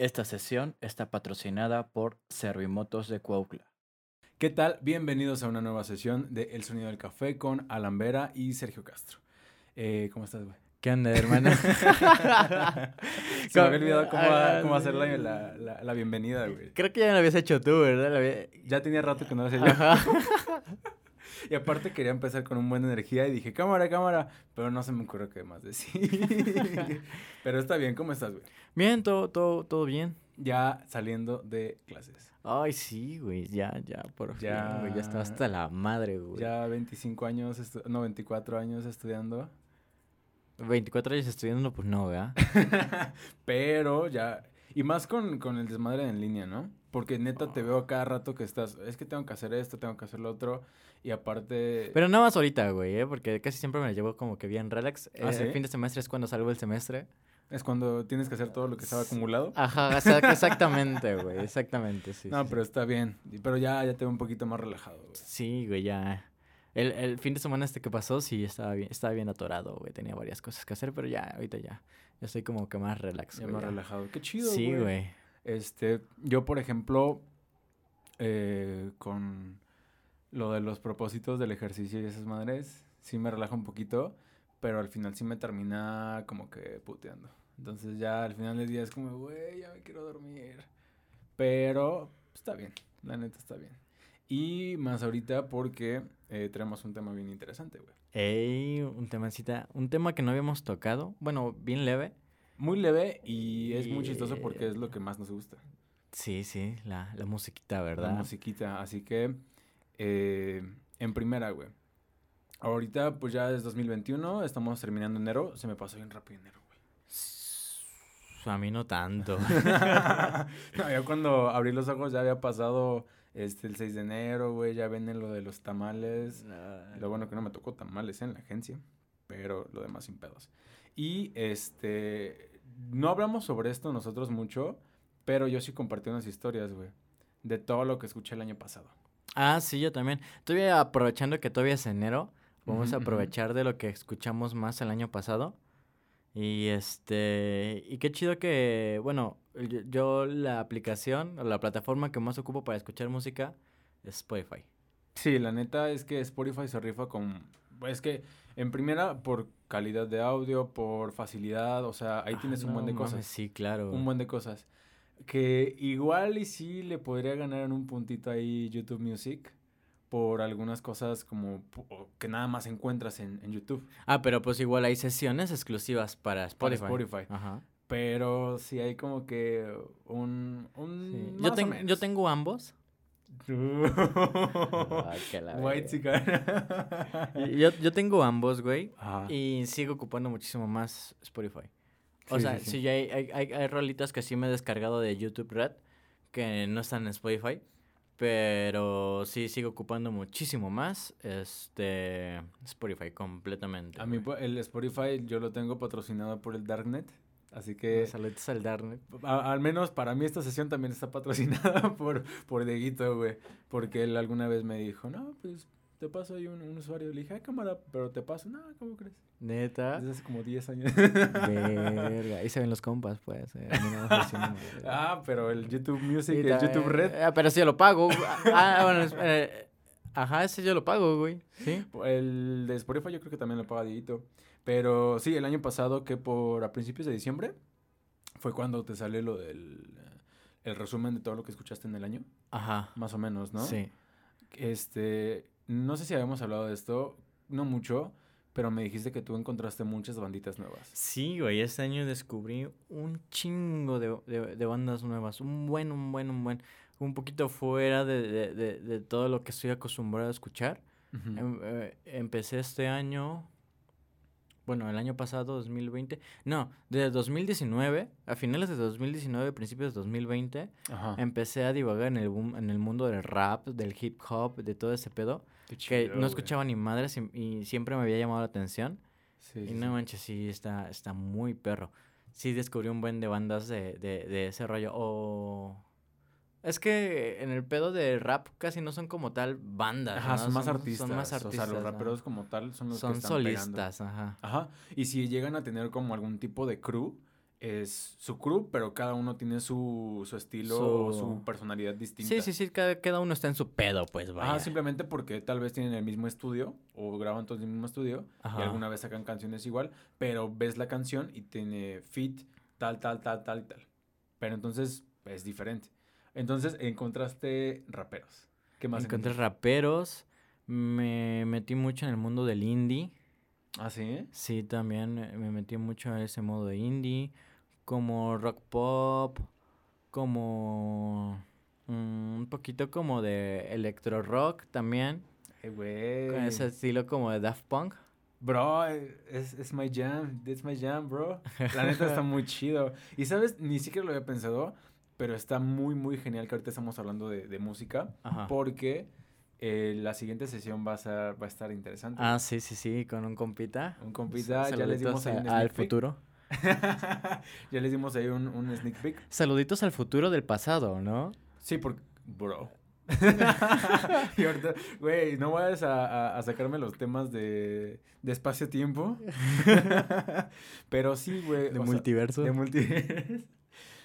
Esta sesión está patrocinada por Servimotos de Cuautla. ¿Qué tal? Bienvenidos a una nueva sesión de El Sonido del Café con Alan Vera y Sergio Castro. Eh, ¿Cómo estás, güey? ¿Qué onda, hermano? Se me había olvidado cómo, cómo hacer la, la, bienvenida, güey. Creo que ya lo habías hecho tú, ¿verdad? Había- Ya tenía rato que no lo hacía yo. Y aparte quería empezar con un buena energía y dije, cámara, cámara. Pero no se me ocurrió qué más decir. Pero está bien, ¿cómo estás, güey? Bien, todo, todo, todo bien. Ya saliendo de clases. Ay, sí, güey, ya, ya, por fin, Ya. güey, ya está hasta la madre, güey. Ya 25 años, no, 24 años estudiando. 24 años estudiando, pues no, ¿verdad? Pero ya. Y más con, con el desmadre en línea, ¿no? Porque neta te veo cada rato que estás. Es que tengo que hacer esto, tengo que hacer lo otro. Y aparte. Pero nada más ahorita, güey, ¿eh? Porque casi siempre me la llevo como que bien relax. ¿Ah, Eh, sí? El fin de semestre es cuando salgo del semestre. Es cuando tienes que hacer todo lo que estaba acumulado. Ajá, exac- exactamente, güey, exactamente, sí. no, sí, pero está bien. Pero ya, ya te veo un poquito más relajado, güey. Sí, güey, ya. El, el fin de semana este que pasó, sí, estaba bien, estaba bien atorado, güey. Tenía varias cosas que hacer, pero ya, ahorita ya. Ya estoy como que más relax, Ya güey, más ya. relajado. Qué chido, Sí, güey. Este, yo, por ejemplo, eh, con lo de los propósitos del ejercicio y esas madres, sí me relaja un poquito, pero al final sí me termina como que puteando. Entonces ya al final del día es como, güey, ya me quiero dormir. Pero está bien, la neta está bien. Y más ahorita porque eh, tenemos un tema bien interesante, güey. Ey, un temacita, un tema que no habíamos tocado. Bueno, bien leve. Muy leve y es muy chistoso porque es lo que más nos gusta. Sí, sí, la, la musiquita, La ¿verdad? musiquita. Así que, eh, en primera, güey. Ahorita, pues ya es 2021, estamos terminando enero. Se me pasó bien rápido enero, güey. A mí no tanto. no, ya cuando abrí los ojos ya había pasado este, el 6 de enero, güey. Ya viene lo de los tamales. Lo bueno que no me tocó tamales en la agencia, pero lo demás sin pedos. Y este, no hablamos sobre esto nosotros mucho, pero yo sí compartí unas historias, güey, de todo lo que escuché el año pasado. Ah, sí, yo también. Todavía aprovechando que todavía es enero, vamos a aprovechar de lo que escuchamos más el año pasado. Y este, y qué chido que, bueno, yo, yo la aplicación o la plataforma que más ocupo para escuchar música es Spotify. Sí, la neta es que Spotify se rifa con... Es que, en primera, por calidad de audio, por facilidad, o sea, ahí Ah, tienes un buen de cosas. mames, sí, claro. Un buen de cosas. Que igual y sí le podría ganar en un puntito ahí YouTube Music por algunas cosas como que nada más encuentras en, en YouTube. Ah, pero pues igual hay sesiones exclusivas para Para Spotify. Spotify. Ajá. Pero sí hay como que un... un sí. más Yo, o ten- yo tengo ambos. Ay, que la White Yo, yo tengo ambos, güey. Ajá. Y sigo ocupando muchísimo más Spotify. O Sí, sea, sí, sí, hay, hay, hay, hay rolitas que sí me he descargado de YouTube Red que no están en Spotify. Pero sí sigo ocupando muchísimo más este Spotify completamente. A mí el Spotify yo lo tengo patrocinado por el Darknet. Así que Saludos al Darknet. a- al menos para mí esta sesión también está patrocinada por, por Dieguito, güey. Porque él alguna vez me dijo, no, pues te paso ahí un, un usuario. Le dije, ah, cámara, pero te paso. No, ¿cómo crees? Neta. Desde hace como 10 años. Verga. Ahí se ven los compas, pues. eh, a mí no ah, pero el YouTube Music, el YouTube Red. Ah, pero sí yo lo pago. güey. Ah, bueno, eh, ajá, ese yo lo pago, güey. Sí. El de Spotify yo creo que también lo paga Dieguito. Pero sí, el año pasado que por a principios de diciembre fue cuando te sale lo del el resumen de todo lo que escuchaste en el año, Ajá. más o menos, ¿no? Sí. Este, no sé si habíamos hablado de esto, no mucho, pero me dijiste que tú encontraste muchas banditas nuevas. Sí, güey, este año descubrí un chingo de, de- de bandas nuevas. Un buen, un buen, un buen. Un poquito fuera de, de- todo lo que estoy acostumbrado a escuchar. Em- eh, empecé este año. Bueno, el año pasado, 2020. No, de 2019, a finales de 2019, principios de 2020, Ajá. empecé a divagar en el, boom- en el mundo del rap, del hip hop, de todo ese pedo. Qué Que no güey. escuchaba ni madres y, y siempre me había llamado la atención. Sí, Y sí, no manches, sí, está, está muy perro. Sí descubrí un buen de bandas de, de, de ese rollo. O... Es que en el pedo de rap casi no son como tal bandas. Ajá, ¿no? son más artistas. Son más artistas. O sea, los raperos como tal son los Son que están pegando. solistas, ajá. Ajá. Y si llegan a tener como algún tipo de crew es su crew, pero cada uno tiene su, su estilo o su personalidad distinta. Sí, sí, sí, cada, cada uno está en su pedo, pues vaya. Ah, simplemente porque tal vez tienen el mismo estudio o graban todos en el mismo estudio y alguna vez sacan canciones igual, pero ves la canción y tiene fit, tal, tal, tal, tal, tal. Pero entonces es diferente. Entonces encontraste raperos. ¿Qué más? Encontré raperos. Me metí mucho en el mundo del indie. ¿Ah, sí? Sí, también me metí mucho en ese modo de indie. Como rock pop. Como. Mm, un poquito como de electro rock también. güey. Con ese estilo como de Daft Punk. Bro, es, es my jam, it's my jam, bro. La neta está muy chido. Y sabes, ni siquiera lo había pensado, pero está muy, muy genial que ahorita estamos hablando de, música, porque eh, la siguiente sesión va a, ser, va a estar interesante. Ah, sí, sí, sí, con un compita. Un compita, ya les dimos un al futuro. ya les dimos ahí un, un sneak peek. Saluditos al futuro del pasado, ¿no? Sí, porque, bro. y ahorita, güey, no vayas a, a, sacarme los temas de, de espacio-tiempo. Pero sí, güey. De multiverso. de multiverso.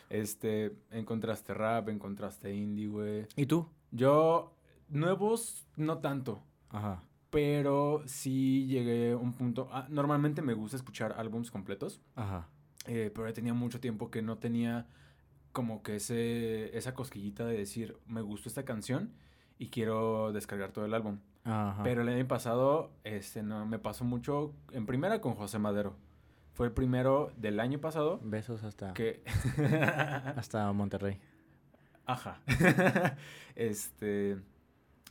Este, encontraste rap, encontraste indie, güey. ¿Y tú? Yo, nuevos, no tanto. Ajá. Pero sí llegué a un punto. Ah, normalmente me gusta escuchar álbums completos. Ajá. Eh, pero ya tenía mucho tiempo que no tenía como que ese, esa cosquillita de decir, me gustó esta canción y quiero descargar todo el álbum. Ajá. Pero el año pasado, este, no, me pasó mucho, en primera con José Madero. Fue el primero del año pasado. Besos hasta. Que... hasta Monterrey. Ajá. este.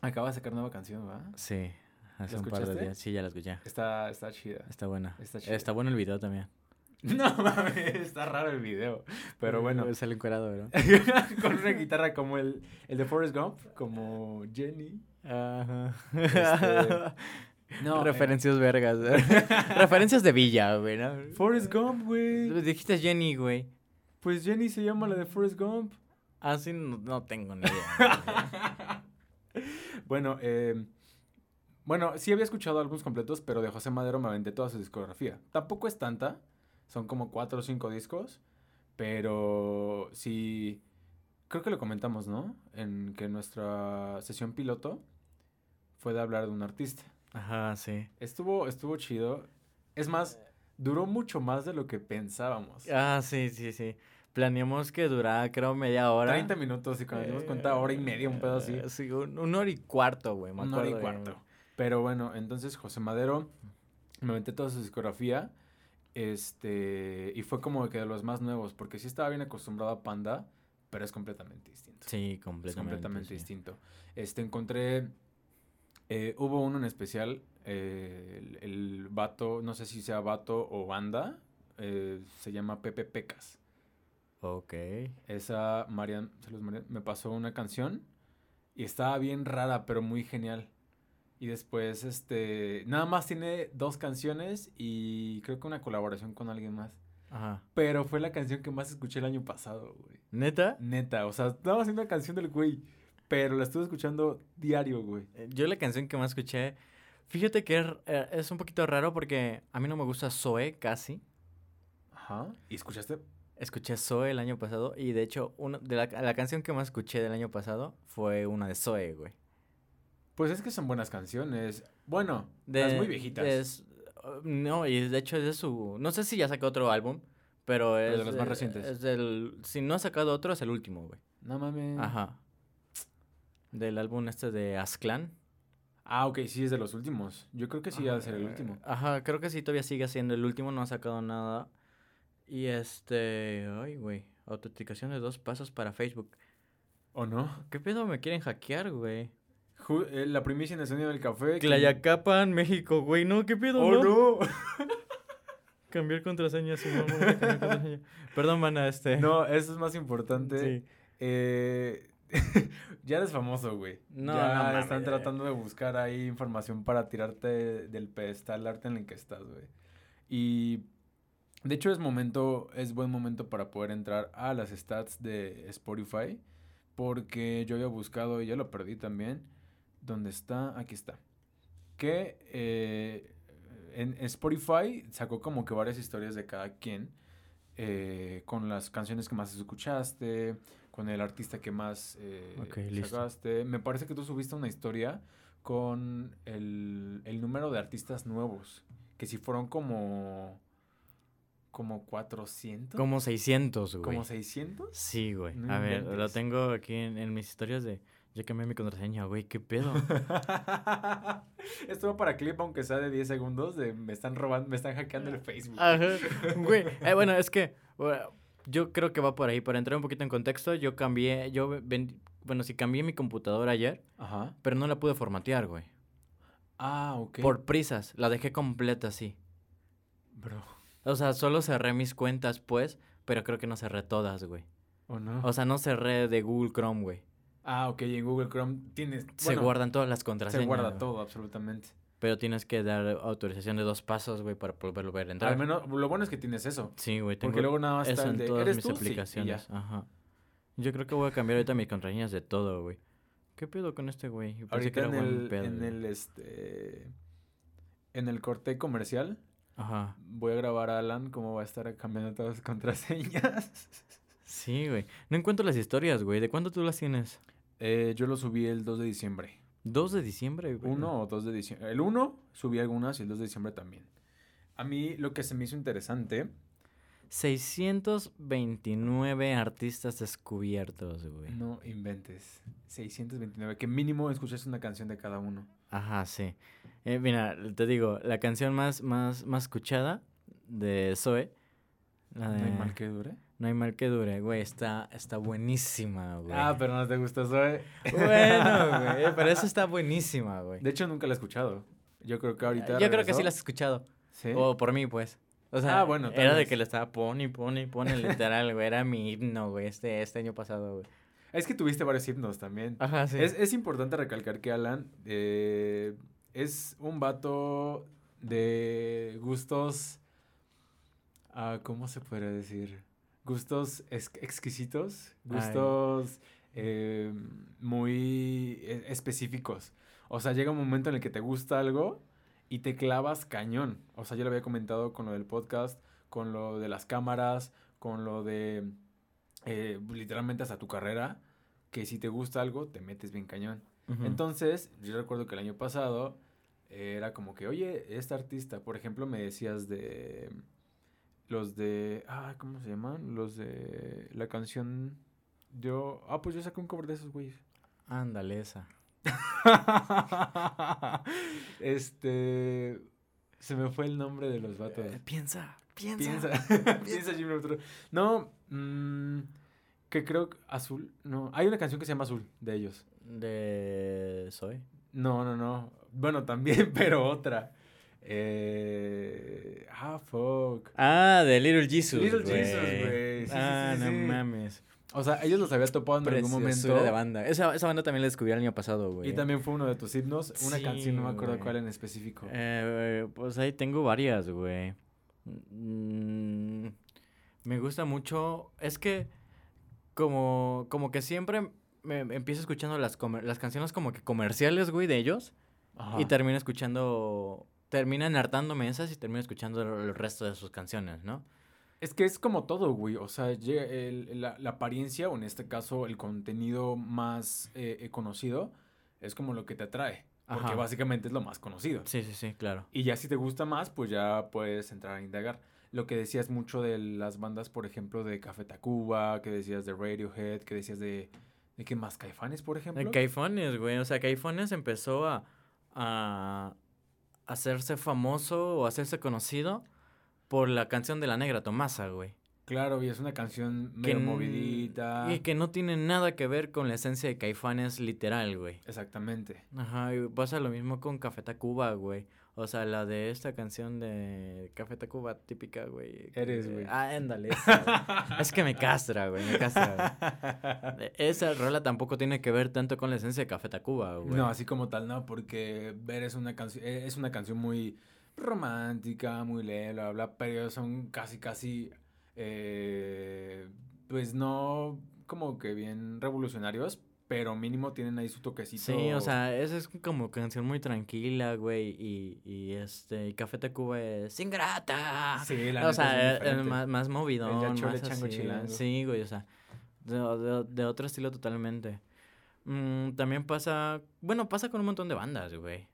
Acaba de sacar nueva canción, ¿va? Sí. Hace un par de días. Sí, ya la escuché. Está, está chida. Está buena. Está, está bueno el video también. No mames, está raro el video. Pero bueno. Sale encuerado, ¿verdad? Con una guitarra como el, el de Forrest Gump, como Jenny. Ajá. Este, no, Referencias vergas. Referencias de Villa, güey, ¿no? Forrest Gump, güey. Dijiste Jenny, güey. Pues Jenny se llama la de Forrest Gump. Ah, sí, no, tengo ni idea. bueno, eh, bueno, sí había escuchado algunos completos, pero de José Madero me aventé toda su discografía. Tampoco es tanta, son como cuatro o cinco discos, pero sí, creo que lo comentamos, ¿no? En que nuestra sesión piloto fue de hablar de un artista. Ajá, sí. Estuvo, estuvo chido. Es más, duró mucho más de lo que pensábamos. Ah, sí, sí, sí. Planeamos que durara, creo, media hora. 30 minutos y cuando nos dimos cuenta, hora y media, un pedo así. Sí, un, hora y cuarto, güey, Un hora y cuarto. Pero bueno, entonces José Madero, me aventé toda su discografía. Este, y fue como que de los más nuevos, porque sí estaba bien acostumbrado a Panda, pero es completamente distinto. Sí, completamente. Es completamente distinto. Este, encontré eh, hubo uno en especial, eh, el, vato, no sé si sea vato o banda, eh, se llama Pepe Pecas. Ok. Esa, Marian, me pasó una canción y estaba bien rara, pero muy genial. Y después, este, nada más tiene dos canciones y creo que una colaboración con alguien más. Ajá. Pero fue la canción que más escuché el año pasado, güey. ¿Neta? Neta, o sea, estaba haciendo una canción del güey. Pero la estuve escuchando diario, güey. Eh, yo la canción que más escuché, fíjate que es, eh, es un poquito raro porque a mí no me gusta Zoe casi. Ajá. ¿Y escuchaste? Escuché Zoe el año pasado y de hecho una de la, la, canción que más escuché del año pasado fue una de Zoe, güey. Pues es que son buenas canciones. Bueno, de, las muy viejitas. Es, no, y de hecho es de su... No sé si ya sacó otro álbum, pero es... de los más recientes. Es del... Si no ha sacado otro, es el último, güey. No mames. Ajá del álbum este de Asclan. Ah, ok, sí, es de los últimos. Yo creo que sí va a ser el último. Ajá, creo que sí todavía sigue siendo el último, no ha sacado nada. Y este, ay, güey, autenticación de dos pasos para Facebook. ¿O no? ¿Qué pedo me quieren hackear, güey? Eh, la primicia en el sonido del café. Clayacapan, México, güey, no, ¿qué pedo? ¡Oh, no! cambiar contraseña, su mamá, contraseña. Perdón, mana, este. No, eso es más importante. Sí. Eh, ya eres famoso, güey. No, ya están tratando de buscar ahí información para tirarte del pedestal arte en el que estás, güey. Y de hecho es momento, es buen momento para poder entrar a las stats de Spotify. Porque yo había buscado y ya lo perdí también. ¿Dónde está? Aquí está. Que eh, en Spotify sacó como que varias historias de cada quien. eh, con las canciones que más escuchaste, con el artista que más eh, Ok, listo. sacaste. Me parece que tú subiste una historia con el, el número de artistas nuevos, que si fueron como, como 400, Como 600, güey. como 600. Sí, güey. No a ver, lo tengo aquí en, en mis historias de... Ya cambié mi contraseña, güey. ¿Qué pedo? Esto va para clip, aunque sea de 10 segundos, de me están robando, me están hackeando el Facebook. Ajá. Güey. eh, bueno, es que... bueno, yo creo que va por ahí. Para entrar un poquito en contexto, yo cambié... Yo ven- bueno, sí cambié mi computadora ayer, Ajá. pero no la pude formatear, güey. Ah, ok. Por prisas. La dejé completa así. Bro. O sea, solo cerré mis cuentas, pues, pero creo que no cerré todas, güey. ¿O no? O sea, no cerré de Google Chrome, güey. Ah, ok, y en Google Chrome tienes... Se bueno, guardan todas las contraseñas. Se guarda todo, absolutamente. Pero tienes que dar autorización de dos pasos, güey, para poder volver a entrar. Al menos, lo bueno es que tienes eso. Sí, güey, tengo Porque luego nada más está el en de, todas ¿eres mis tú? Sí, aplicaciones. Ajá. Yo creo que voy a cambiar ahorita mis contraseñas de todo, güey. ¿Qué pedo con este güey? Ahorita en el, pedo, en el, este... En el corte comercial Ajá. voy a grabar a Alan cómo va a estar cambiando todas las contraseñas. Sí, güey. No encuentro las historias, güey. ¿De cuándo tú las tienes? Eh, yo lo subí el 2 de diciembre. 2 de diciembre, güey. Uno o 2 de diciembre. El 1 subí algunas y el 2 de diciembre también. A mí lo que se me hizo interesante 629 artistas descubiertos, güey. No inventes. 629. Que mínimo escuchas una canción de cada uno. Ajá, sí. Eh, mira, te digo, la canción más, más, más escuchada de Zoe. La de No hay mal que dure. No hay mal que dure, güey. Está, está buenísima, güey. Ah, pero no te gustó Zoe. Bueno, güey. Pero eso está buenísima, güey. De hecho, nunca la he escuchado. Yo creo que ahorita. Yo creo que sí la has escuchado. Sí. O por mí, pues. O sea, Ah, bueno, era de que le estaba pone, pone, pone literal, güey. Era mi himno, güey, este, este año pasado, güey. Es que tuviste varios himnos también. Ajá, sí. Es, es importante recalcar que Alan eh, es un vato de gustos. ah, ¿Cómo se podría decir? Gustos ex- exquisitos. Gustos eh, muy e- específicos. O sea, llega un momento en el que te gusta algo y te clavas cañón. O sea, yo lo había comentado con lo del podcast, con lo de las cámaras, con lo de eh, literalmente hasta tu carrera, que si te gusta algo, te metes bien cañón. Entonces, yo recuerdo que el año pasado era como que, oye, este artista, por ejemplo, me decías de los de, ah, ¿cómo se llaman? Los de la canción, yo, ah, pues yo saqué un cover de esos güeyes. Ándale, esa. este, se me fue el nombre de los vatos. Eh, piensa, piensa. Piensa, piensa Jimmy. No, mm, que creo que Azul, no, hay una canción que se llama Azul de ellos. De Zoe. No, no, no. Bueno, también, pero otra. Eh, ah, fuck. Ah, de Little Jesus. Little Jesus, güey. Sí, ah, sí, no mames. O sea, ellos los había topado en algún momento. de banda. Esa, esa banda también la descubrí el año pasado, güey. Y también fue uno de tus himnos. Una canción, no me acuerdo cuál en específico. Eh, pues ahí tengo varias, güey. Mm, me gusta mucho. Es que como, como que siempre me, me empiezo escuchando las, las canciones como que comerciales, güey, de ellos. Ajá. Y termino escuchando... Terminan hartándome esas y termino escuchando el, resto de sus canciones, ¿no? Es que es como todo, güey. O sea, el- la, la apariencia, o en este caso, el contenido más eh, eh, conocido, es como lo que te atrae. Porque Ajá. básicamente es lo más conocido. Sí, sí, sí, claro. Y ya si te gusta más, pues ya puedes entrar a indagar. Lo que decías mucho de las bandas, por ejemplo, de Café Tacuba, que decías de Radiohead, que decías de... ¿De qué más? ¿Caifanes, por ejemplo? De Caifanes, güey. O sea, Caifanes empezó a, a hacerse famoso o hacerse conocido por la canción de la negra Tomasa, güey. Claro, y es una canción medio movidita. Y que no tiene nada que ver con la esencia de Caifanes literal, güey. Exactamente. Ajá, y pasa lo mismo con Café Tacuba, güey. O sea, la de esta canción de Café Tacuba típica, güey. Eres, güey. Ah, ándale. esa, es que me castra, güey, me castra. güey. Esa rola tampoco tiene que ver tanto con la esencia de Café Tacuba, güey. No, así como tal, no, porque Ver es una canción, es una canción muy romántica, muy leve, bla, bla, bla, pero son casi, casi, eh, pues no como que bien revolucionarios, pero mínimo tienen ahí su toquecito. Sí, o sea, esa es como canción muy tranquila, güey, y, y este, y Café Tacuba es ingrata. Sí, la O sea, es diferente. más, más chole, más chango, así. Sí, güey, o sea, de, de- de otro estilo totalmente. Mm, también pasa, bueno, pasa con un montón de bandas, güey.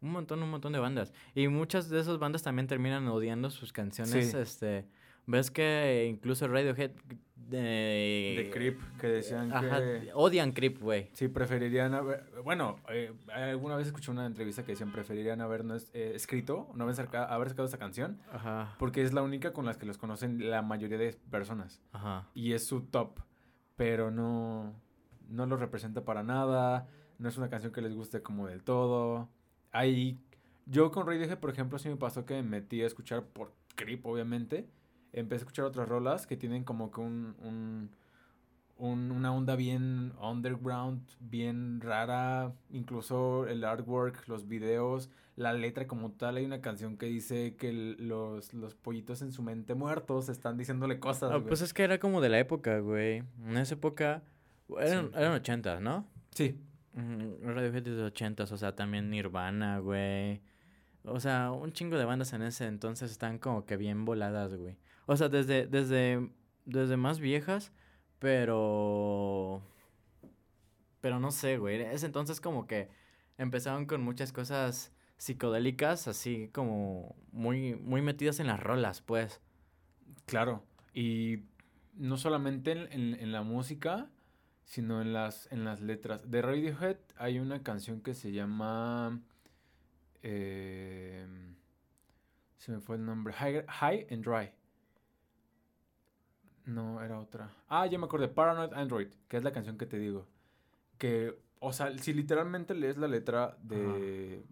Un montón, un montón de bandas. Y muchas de esas bandas también terminan odiando sus canciones, Sí. este... ¿Ves que incluso Radiohead de... De Creep, que decían Ajá, que... odian Creep, güey. Sí, preferirían haber... Bueno, eh, alguna vez escuché una entrevista que decían preferirían haber no es- eh, escrito, no haber, saca- haber sacado esa canción, Ajá, porque es la única con las que los conocen la mayoría de personas. ajá. Y es su top, pero no, no lo representa para nada, no es una canción que les guste como del todo. Hay... Yo con Radiohead, por ejemplo, sí me pasó que me metí a escuchar por Creep, obviamente. Empecé a escuchar otras rolas que tienen como que un, un, un- una onda bien underground, bien rara. Incluso el artwork, los videos, la letra como tal. Hay una canción que dice que el- los, los pollitos en su mente muertos están diciéndole cosas. Güey. pues es que era como de la época, güey. En esa época... Eran, Sí. eran ochentas, ¿no? Sí, Radiohead de ochentas, o sea, también Nirvana, güey. O sea, un chingo de bandas en ese entonces están como que bien voladas, güey. O sea, desde, desde, desde más viejas, pero... Pero no sé, güey. Ese entonces como que empezaron con muchas cosas psicodélicas, así como muy, muy metidas en las rolas, pues. Claro, y no solamente en, en- en la música, sino en las, en las letras. De Radiohead hay una canción que se llama... eh, se me fue el nombre. High, High and Dry. No, era otra. Ah, ya me acordé. Paranoid Android, que es la canción que te digo. Que, o sea, si literalmente lees la letra de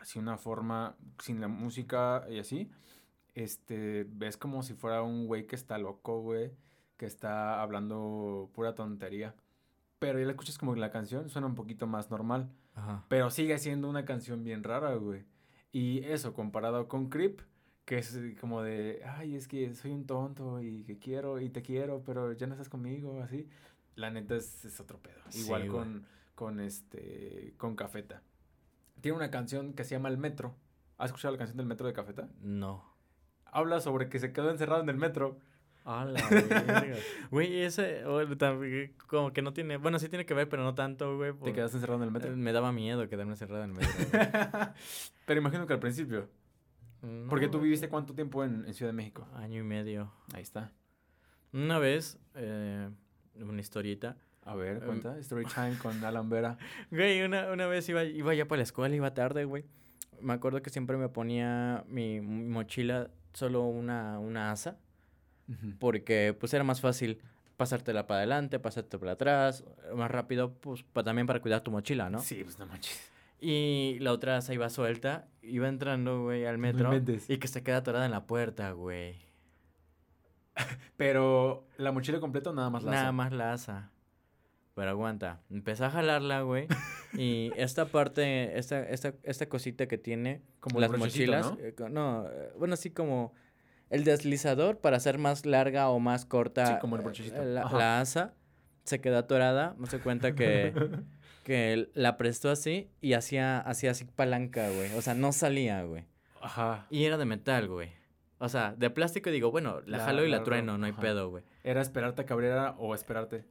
así una forma, sin la música y así, este, ves como si fuera un güey que está loco, güey, que está hablando pura tontería. Pero ya la escuchas como que la canción suena un poquito más normal. Ajá. Pero sigue siendo una canción bien rara, güey. Y eso, comparado con Creep, que es eh, como de, ay, es que soy un tonto y que quiero y te quiero, pero ya no estás conmigo, así. La neta es, es otro pedo. Sí, Igual güey. con, con este, con Cafeta. Tiene una canción que se llama El Metro. ¿Has escuchado la canción del Metro de Cafeta? No. Habla sobre que se quedó encerrado en el metro. A la verga. Güey, ese o, también, como que no tiene, bueno, sí tiene que ver, pero no tanto, güey. Te quedaste encerrado en el eh, metro. Me daba miedo quedarme encerrado en el metro. pero imagino que al principio. No, Porque tú viviste cuánto tiempo en, en Ciudad de México. Año y medio. Ahí está. Una vez, eh, una historieta. A ver, Em, cuenta. Story time con Alan Vera. Güey, una, una vez iba, iba ya para la escuela, iba tarde, güey. Me acuerdo que siempre me ponía mi, mochila solo una, una asa. Porque pues era más fácil pasártela para adelante, pasártela para atrás, más rápido, pues pa- también para cuidar tu mochila, ¿no? Sí, pues no manches. Y la otra asa iba suelta, iba entrando, güey, al No metro. inventes. y que se queda atorada en la puerta, güey. Pero la mochila completa o nada más la Nada más la asa. Pero aguanta. Empecé a jalarla, güey. y esta parte, esta, esta, esta cosita que tiene Como las mochilas. ¿no? eh, no, eh, bueno, así como el deslizador para hacer más larga o más corta. Sí, como el eh. La, la asa se quedó atorada. Me se cuenta que, que él la prestó así y hacía, hacía así palanca, güey. O sea, no salía, güey. Ajá. Y era de metal, güey. O sea, de plástico digo, bueno, la, La- jalo y la, la trueno, no hay ajá. pedo, güey. ¿Era esperarte a que abriera o esperarte?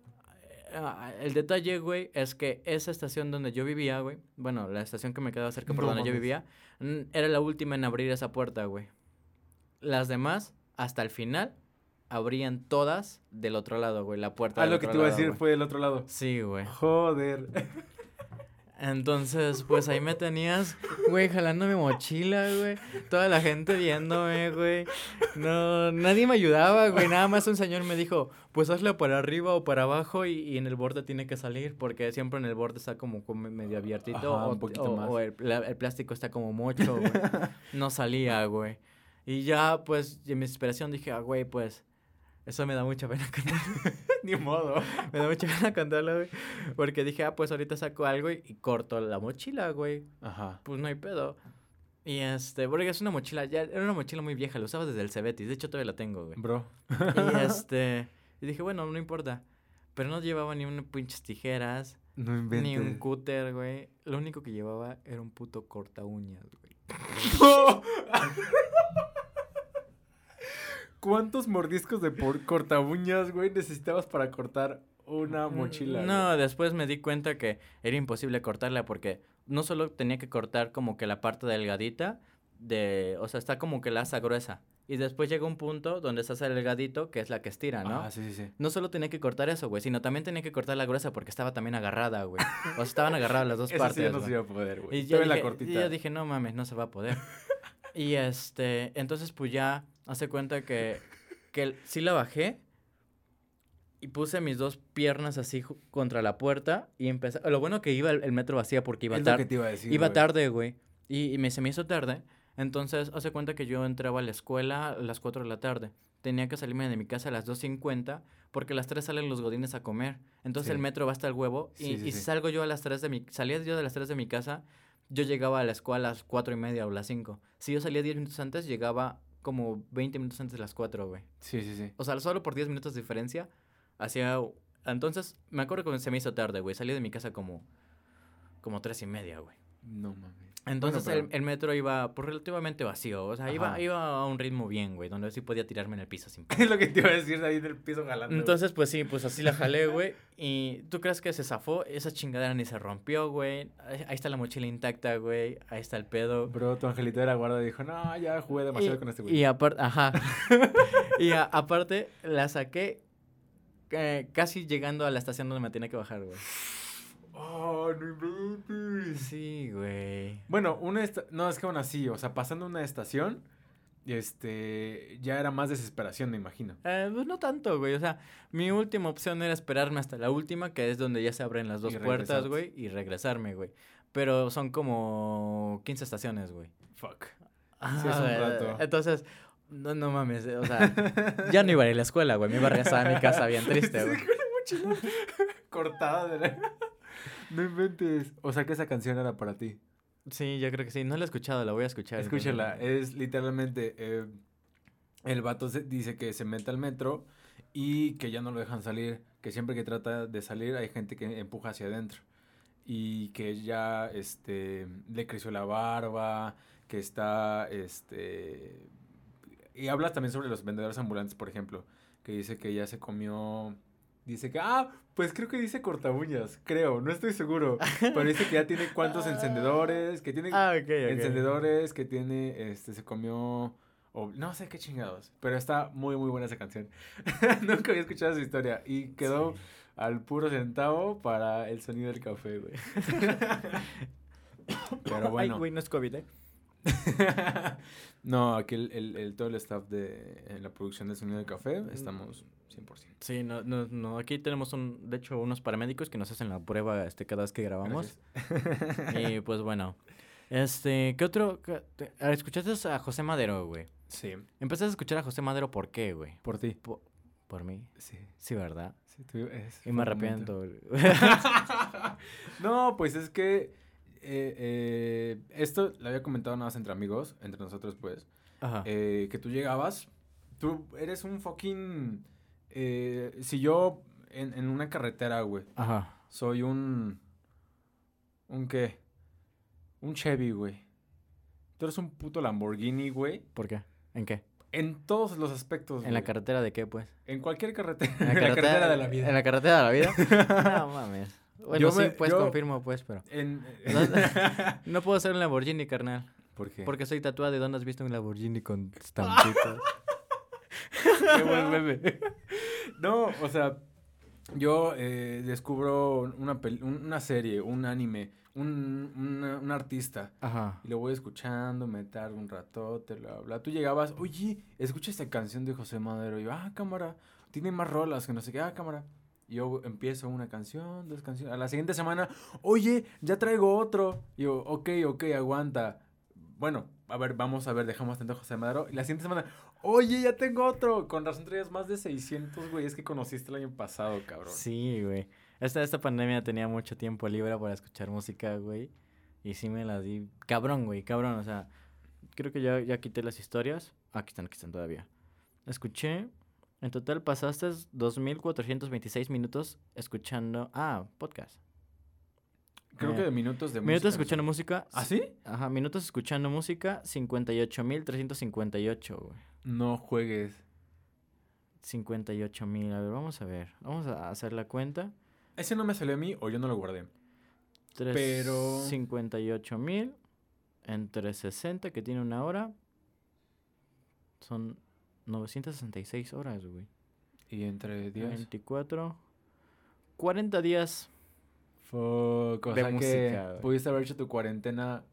Ah, el detalle, güey, es que esa estación donde yo vivía, güey, bueno, la estación que me quedaba cerca por No donde yo vivía, era la última en abrir esa puerta, güey. Las demás, hasta el final, abrían todas del otro lado, güey, la puerta Ah, del lo que te iba a decir güey. fue del otro lado. Sí, güey. Joder. Entonces, pues ahí me tenías, güey, jalando mi mochila, güey. Toda la gente viéndome, güey. No, nadie me ayudaba, güey. Nada más un señor me dijo, pues hazla para arriba o para abajo y, y en el borde tiene que salir, porque siempre en el borde está como, medio abiertito Ajá, o, un poquito o- más. o el, plástico está como mocho, güey. No salía, güey. Y ya, pues, en mi desesperación dije, ah, güey, pues, eso me da mucha pena contar. Ni modo. Me da mucha pena contarlo, güey. Porque dije, ah, pues ahorita saco algo y, y corto la mochila, güey. Ajá. Pues no hay pedo. Y este, porque es una mochila, ya era una mochila muy vieja, la usaba desde el Cebetis. De hecho, todavía la tengo, güey. Bro. Y este, y dije, bueno, no importa. Pero no llevaba ni unas pinches tijeras, No Ni un cúter, güey. Lo único que llevaba era un puto corta uñas, güey. ¿Cuántos mordiscos de por corta uñas, güey, necesitabas para cortar una mochila? No, después me di cuenta que era imposible cortarla porque no solo tenía que cortar como que la parte delgadita de, o sea, está como que la asa gruesa. Y después llega un punto donde se hace el delgadito, que es la que estira, ¿no? Ah, sí, sí, sí. No solo tenía que cortar eso, güey, sino también tenía que cortar la gruesa porque estaba también agarrada, güey. O sea, estaban agarradas las dos partes. sí ya no güey. se iba a poder, güey. Y yo la cortita. y yo dije, no mames, no se va a poder. y este, entonces pues ya hace cuenta que, que sí la bajé y puse mis dos piernas así contra la puerta y empecé. Lo bueno que iba el, el metro vacía porque iba tarde. iba a decir, Iba tarde, güey. Y, y me, se me hizo tarde. Entonces, hace cuenta que yo entraba a la escuela a las 4 de la tarde. Tenía que salirme de mi casa a las 2.50 porque a las 3 salen los godines a comer. Entonces Sí. el metro va hasta el huevo. Y, Sí, sí, y sí. salgo yo a las 3 de mi... Salía yo de las 3 de mi casa, yo llegaba a la escuela a las 4 y media o las 5. Si yo salía 10 minutos antes, llegaba como 20 minutos antes de las 4, güey. Sí, sí, sí. O sea, solo por 10 minutos de diferencia, hacía... Entonces, me acuerdo que se me hizo tarde, güey. Salí de mi casa como... Como 3 y media, güey. No mames. Entonces pero- el, el metro iba pues, relativamente vacío. O sea, iba, Ajá. iba a un ritmo bien, güey. Donde sí podía tirarme en el piso sin Es lo que te iba a decir de ahí del piso jalando. güey. Entonces, pues sí, pues así la jalé, güey. Y tú crees que se zafó. Esa chingadera ni se rompió, güey. Ahí está la mochila intacta, güey. Ahí está el pedo. Bro, tu angelito de la guarda dijo, no, ya jugué demasiado y, con este güey. Y aparte, ajá. y a- aparte, la saqué eh, casi llegando a la estación donde me tenía que bajar, güey. Oh, no inventes. Sí, güey. Bueno, una esta... No, es que aún así, o sea, pasando una estación, este, ya era más desesperación, me imagino. Eh, pues no tanto, güey. O sea, mi última opción era esperarme hasta la última, que es donde ya se abren las dos Y puertas, güey, y regresarme, güey. Pero son como 15 estaciones, güey. Fuck. Ah, Sí, es un rato. Entonces, no, no mames, o sea, ya no iba a ir a la escuela, güey. Me iba a regresar a mi casa bien triste, güey. cortada de la... No inventes. O sea, que esa canción era para ti. Sí, yo creo que sí. No la he escuchado, la voy a escuchar. Escúchala, entonces. es literalmente eh, el vato se- dice que se mete al metro y que ya no lo dejan salir, que siempre que trata de salir hay gente que empuja hacia adentro y que ya este le creció la barba, que está este y habla también sobre los vendedores ambulantes, por ejemplo, que dice que ya se comió dice que ah, pues creo que dice corta uñas, creo, no estoy seguro, pero dice que ya tiene cuántos encendedores, que tiene Ah, encendedores que tiene, este, se comió, no sé qué chingados, pero está muy, muy buena esa canción. Nunca había escuchado esa historia y quedó Sí. al puro centavo para el sonido del café, güey. pero bueno. Ay, güey, no es COVID, ¿eh? no, aquí el, el- el- todo el staff de en la producción del sonido del café estamos 100%. Sí, no, no, no. Aquí tenemos, un, de hecho, unos paramédicos que nos hacen la prueba este, cada vez que grabamos. Gracias. Y pues bueno. Este, ¿qué otro? qué- te- ¿Escuchaste a José Madero, güey? Sí, Empezaste a escuchar a José Madero, ¿por qué, güey? por ti. Po- Por mí. Sí, Sí, ¿verdad? sí, tú- es- Y me arrepiento. no, pues es que eh, eh, esto lo había comentado nada más entre amigos, entre nosotros pues, Ajá. eh, que tú llegabas, tú eres un fucking... eh, si yo en, en una carretera, güey, Ajá. soy un... ¿Un qué? Un Chevy, güey. Tú eres un puto Lamborghini, güey. ¿Por qué? ¿En qué? En todos los aspectos, ¿En la carretera de qué, pues? En cualquier carretera. ¿En En la carretera de la vida. ¿En la carretera de la vida? No mames. Bueno, Yo sí, me- pues yo- confirmo, pues, pero. En- No puedo ser un Lamborghini, carnal. ¿Por qué? Porque soy tatuado. ¿De dónde has visto un Lamborghini con estampitas? Qué buen meme. No, o sea, yo eh, descubro una, pel- un- una serie, un anime, un, una- un artista. Ajá. Y lo voy escuchando, me tardo un ratote, bla, bla. Tú llegabas, oye, escucha esta canción de José Madero. Y yo, ah, cámara, tiene más rolas que no sé qué, ah, cámara. Yo empiezo una canción, dos canciones. A la siguiente semana, oye, ya traigo otro. Yo, ok, ok, aguanta. Bueno, a ver, vamos a ver, dejamos atento a José Madero. Y la siguiente semana, oye, ya tengo otro. Con razón traías más de 600, güey. Es que conociste el año pasado, cabrón. Sí, güey. Esta, esta pandemia tenía mucho tiempo libre para escuchar música, güey. Y sí me la di. Cabrón, güey, cabrón. O sea, creo que ya, ya quité las historias. Ah, Aquí están, aquí están todavía. Escuché. En total pasaste 2.426 minutos escuchando. Ah, podcast. Creo Eh, que de minutos de Minutos música. escuchando música. ¿Ah, sí? Ajá, minutos escuchando música, 58.358, güey. No juegues. 58.000, a ver, vamos a ver. Vamos a hacer la cuenta. Ese no me salió a mí o yo no lo guardé. Tres- Pero- 58.000 entre 60, que tiene una hora. Son 966 horas, güey. Y entre 10. 24. 40 días. Fuck. O de sea que música, güey. pudiste haber hecho tu cuarentena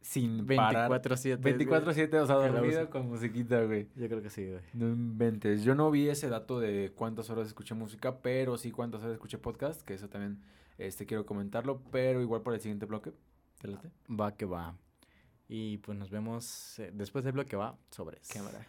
sin parar. 24-7. 24-7, o sea, Que dormido con musiquita, güey. Yo creo que sí, güey. No inventes. Yo no vi ese dato de cuántas horas escuché música, pero sí cuántas horas escuché podcast, que eso también este, quiero comentarlo, pero igual para el siguiente bloque. ¿Te late? Va que va. Y pues nos vemos eh, después del bloque va sobre Cámara.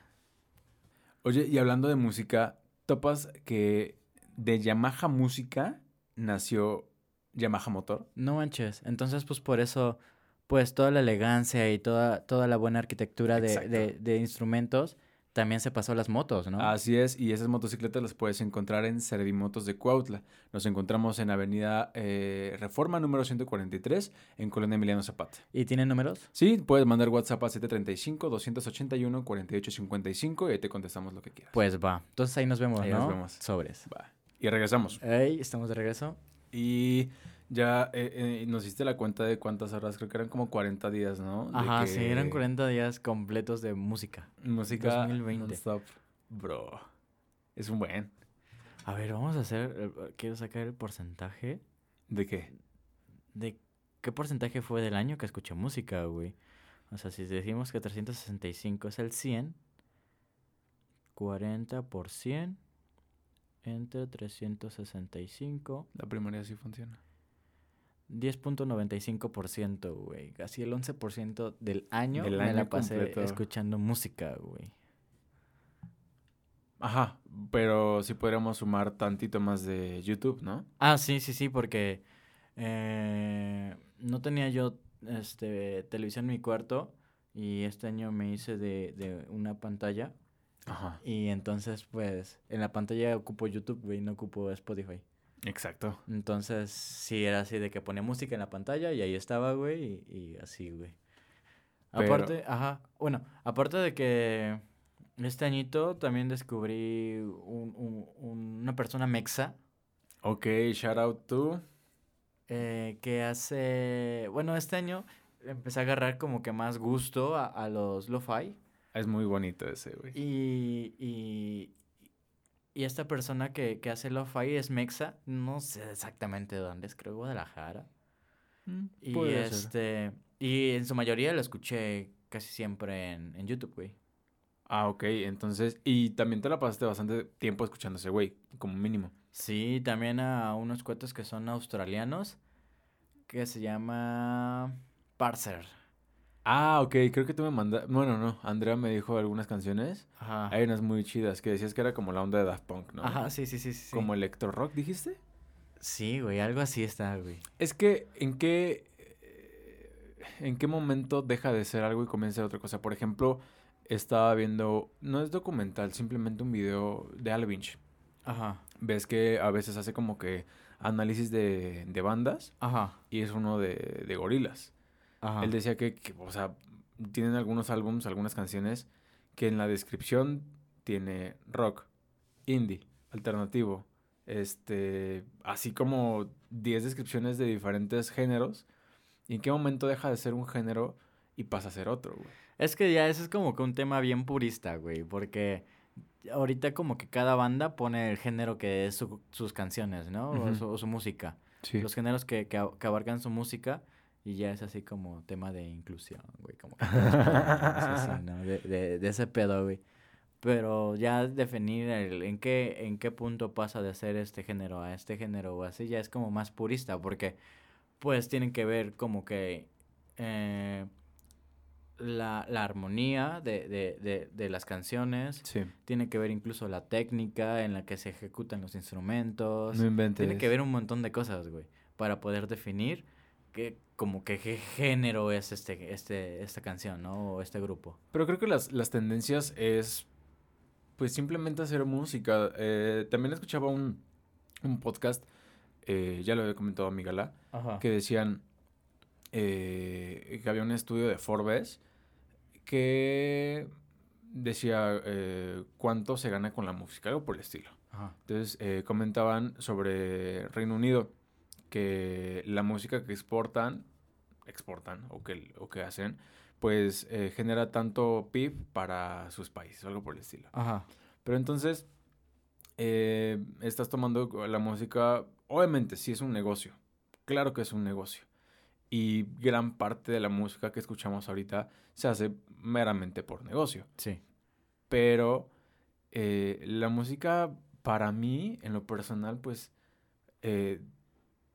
Oye, y hablando de música, topas que de Yamaha Música nació Yamaha Motor. No manches. Entonces, pues por eso, pues toda la elegancia y toda, toda la buena arquitectura de, de, de instrumentos también se pasó a las motos, ¿no? Así es, y esas motocicletas las puedes encontrar en Servimotos de Cuautla. Nos encontramos en Avenida eh, Reforma número 143, en Colonia Emiliano Zapata. ¿Y tienen números? Sí, puedes mandar WhatsApp a 735-281-4855 y ahí te contestamos lo que quieras. Pues va. Entonces ahí nos vemos, Ahí ¿no? nos vemos. Sobres. Va. Y regresamos. Ey, estamos de regreso. Y ya eh, eh, nos hiciste la cuenta de cuántas horas, creo que eran como 40 días, ¿no? De Ajá, sí, eran que 40 días completos de música. Música 2020. non-stop. Bro, es un buen. A ver, vamos a hacer, eh, quiero sacar el porcentaje ¿De qué? de qué porcentaje fue del año que escuché música, güey. O sea, si decimos que 365 es el 100, 40 por 100 entre 365, La primaria sí funciona. 10.95%, güey. Casi el 11% del año Del me año la pasé completo. escuchando música, güey. Ajá, pero sí podríamos sumar tantito más de YouTube, ¿no? Ah, sí, sí, sí, porque eh, no tenía yo este, televisión en mi cuarto y este año me hice de, de una pantalla Ajá. y entonces pues en la pantalla ocupo YouTube, güey, no ocupo Spotify. Exacto. Entonces sí era así de que ponía música en la pantalla y ahí estaba, güey, y, y así, güey. Pero- Aparte, ajá, bueno, aparte de que este añito también descubrí un- un- un- una persona mexa Ok, shout out to. eh, que hace, bueno, este año empecé a agarrar como que más gusto a, a los lo-fi Es muy bonito ese, güey. y, y, y esta persona que, que hace lo-fi es mexa, no sé exactamente de dónde es, creo Guadalajara. Mm, Y ser. este, y en su mayoría lo escuché casi siempre en, en YouTube, güey. Ah, ok, entonces. Y también te la pasaste bastante tiempo escuchando ese güey, como mínimo. Sí, también a unos cuates que son australianos, que se llama Parser. Ah, ok, creo que tú me mandaste. Bueno, no, Andrea me dijo algunas canciones. Ajá. Hay unas muy chidas que decías que era como la onda de Daft Punk, ¿no? Ajá, sí, sí, sí, sí. Como electro rock, dijiste. Sí, güey, algo así está, güey. Es que, ¿en qué, eh, ¿en qué momento deja de ser algo y comienza a ser otra cosa? Por ejemplo, estaba viendo, no es documental, simplemente un video de Alvinch. Ajá, Ves que a veces hace como que análisis de, de bandas ajá, y es uno de, de gorilas. Ajá. Él decía que, que, o sea, tienen algunos álbums, algunas canciones que en la descripción tiene rock, indie, alternativo, este, así como 10 descripciones de diferentes géneros. ¿Y en qué momento deja de ser un género y pasa a ser otro, güey? Es que ya ese es como que un tema bien purista, güey, porque ahorita como que cada banda pone el género que es su- sus canciones, ¿no? O su, o su música. Sí. Los géneros que, que abarcan su música y ya es así como tema de inclusión, güey, como que así, ¿no? De, de, de ese pedo, güey. Pero ya definir el, en qué en qué punto pasa de ser este género a este género o así ya es como más purista porque pues tienen que ver como que eh, la, la armonía de, de, de, de las canciones, Sí. tiene que ver incluso la técnica en la que se ejecutan los instrumentos. No inventes. Tiene que ver un montón de cosas, güey, para poder definir que, como que qué género es este, este, esta canción, ¿no? O este grupo. Pero creo que las, las tendencias es, pues simplemente hacer música. Eh, también escuchaba un, un podcast eh, ya lo había comentado a Migala, Ajá. que decían eh, que había un estudio de Forbes que decía eh, cuánto se gana con la música, algo por el estilo. Ajá. Entonces comentaban sobre Reino Unido, que la música que exportan, exportan o que, o que hacen, pues eh, genera tanto PIB para sus países, algo por el estilo. Ajá. Pero entonces, eh, estás tomando la música, obviamente sí es un negocio, claro que es un negocio. Y gran parte de la música que escuchamos ahorita se hace meramente por negocio. Sí. Pero eh, la música, para mí, en lo personal, pues, eh,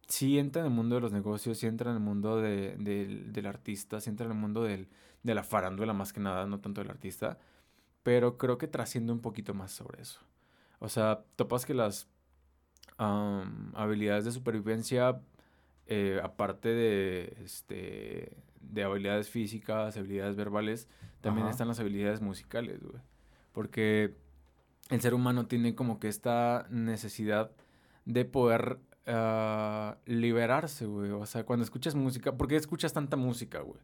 sí entra en el mundo de los negocios, sí entra en el mundo de- del- del artista, sí entra en el mundo del- de la farándula más que nada, no tanto del artista. Pero creo que trasciende un poquito más sobre eso. O sea, topas que las habilidades de supervivencia, eh, aparte de, este, de habilidades físicas, habilidades verbales, también Ajá. están las habilidades musicales, güey. Porque el ser humano tiene como que esta necesidad de poder ah, liberarse, güey. O sea, cuando escuchas música, ¿por qué escuchas tanta música, güey?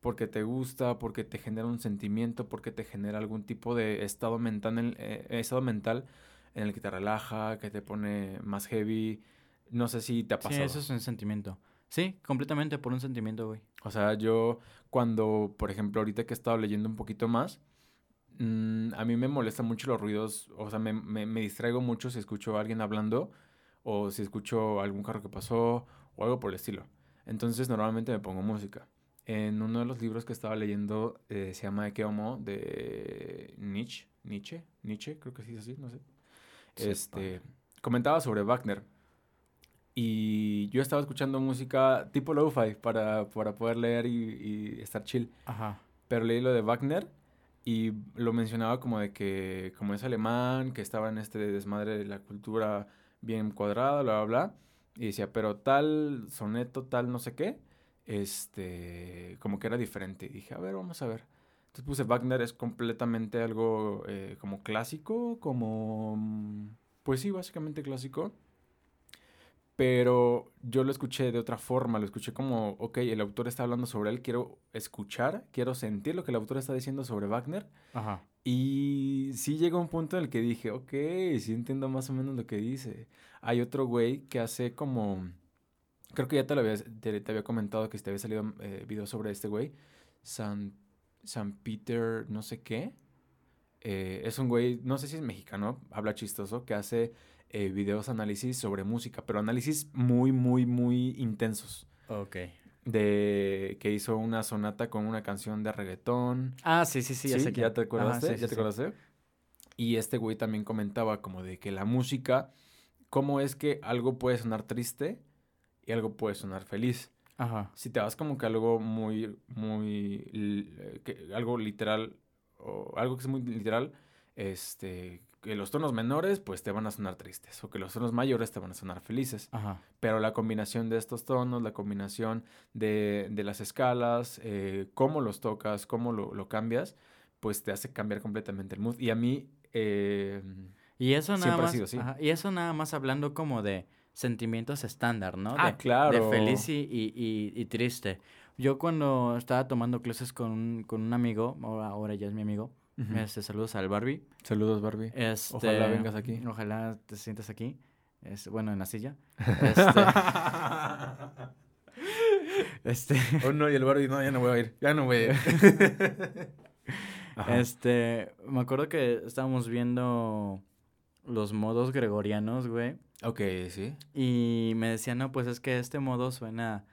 Porque te gusta, porque te genera un sentimiento, porque te genera algún tipo de estado mental, en, eh, estado mental en el que te relaja, que te pone más heavy. No sé si te ha Sí, pasado. eso es un sentimiento. Sí, completamente por un sentimiento, güey. O sea, yo cuando, por ejemplo, ahorita que he estado leyendo un poquito más, mm, a mí me molestan mucho los ruidos, o sea, me, me- me distraigo mucho si escucho a alguien hablando o si escucho algún carro que pasó o algo por el estilo. Entonces normalmente me pongo música. En uno de los libros que estaba leyendo eh, se llama Eke Homo de Nietzsche, Nietzsche, Nietzsche, creo que sí es así, no sé. Este, comentaba sobre Wagner. Y yo estaba escuchando música tipo lo-fi para, para poder leer y, y estar chill. Ajá. Pero leí lo de Wagner y lo mencionaba como de que como es alemán, que estaba en este desmadre de la cultura bien cuadrada, bla, bla, bla. Y decía, pero tal soneto, tal no sé qué, este, como que era diferente. Y dije, a ver, vamos a ver. Entonces puse Wagner, es completamente algo eh, como clásico, como, mm, pues sí, básicamente clásico. Pero yo lo escuché de otra forma, lo escuché como, ok, el autor está hablando sobre él, quiero escuchar, quiero sentir lo que el autor está diciendo sobre Wagner. Ajá. Y sí llegó un punto en el que dije, ok, sí entiendo más o menos lo que dice. Hay otro güey que hace como, creo que ya te lo había, te había comentado que te había salido eh, video sobre este güey, San, San Peter, no sé qué. Eh, es un güey, no sé si es mexicano, habla chistoso, que hace eh, videos análisis sobre música, pero análisis muy, muy, muy intensos. Ok. De que hizo una sonata con una canción de reggaetón. Ah, sí, sí, sí, ya sé ¿Ya quién. te acordaste? Ajá, sí, ¿Ya sí, te sí. acordaste? Y este güey también comentaba como de que la música, cómo es que algo puede sonar triste y algo puede sonar feliz. Ajá. Si te vas como que algo muy, muy, eh, que- algo literal, o algo que es muy literal, este, que los tonos menores pues te van a sonar tristes o que los tonos mayores te van a sonar felices. Ajá. Pero la combinación de estos tonos, la combinación de, de las escalas, eh, cómo los tocas, cómo lo, lo cambias, pues te hace cambiar completamente el mood. Y a mí, eh, Y eso nada Siempre ha más. sido así. ajá, y eso nada más hablando como de sentimientos estándar, ¿no? Ah, de, claro. De feliz y, y, y- y triste. Yo cuando estaba tomando clases con un, con un amigo, ahora, ahora ya es mi amigo, este, saludos al Barbie. saludos Barbie. Este, Ojalá vengas aquí. Ojalá te sientas aquí. Es, bueno, en la silla. Este, este, oh no, y el Barbie, no, ya no voy a ir, ya no voy a ir. Este, me acuerdo que estábamos viendo los modos gregorianos, güey. Ok, sí. Y me decían, no, pues es que este modo suena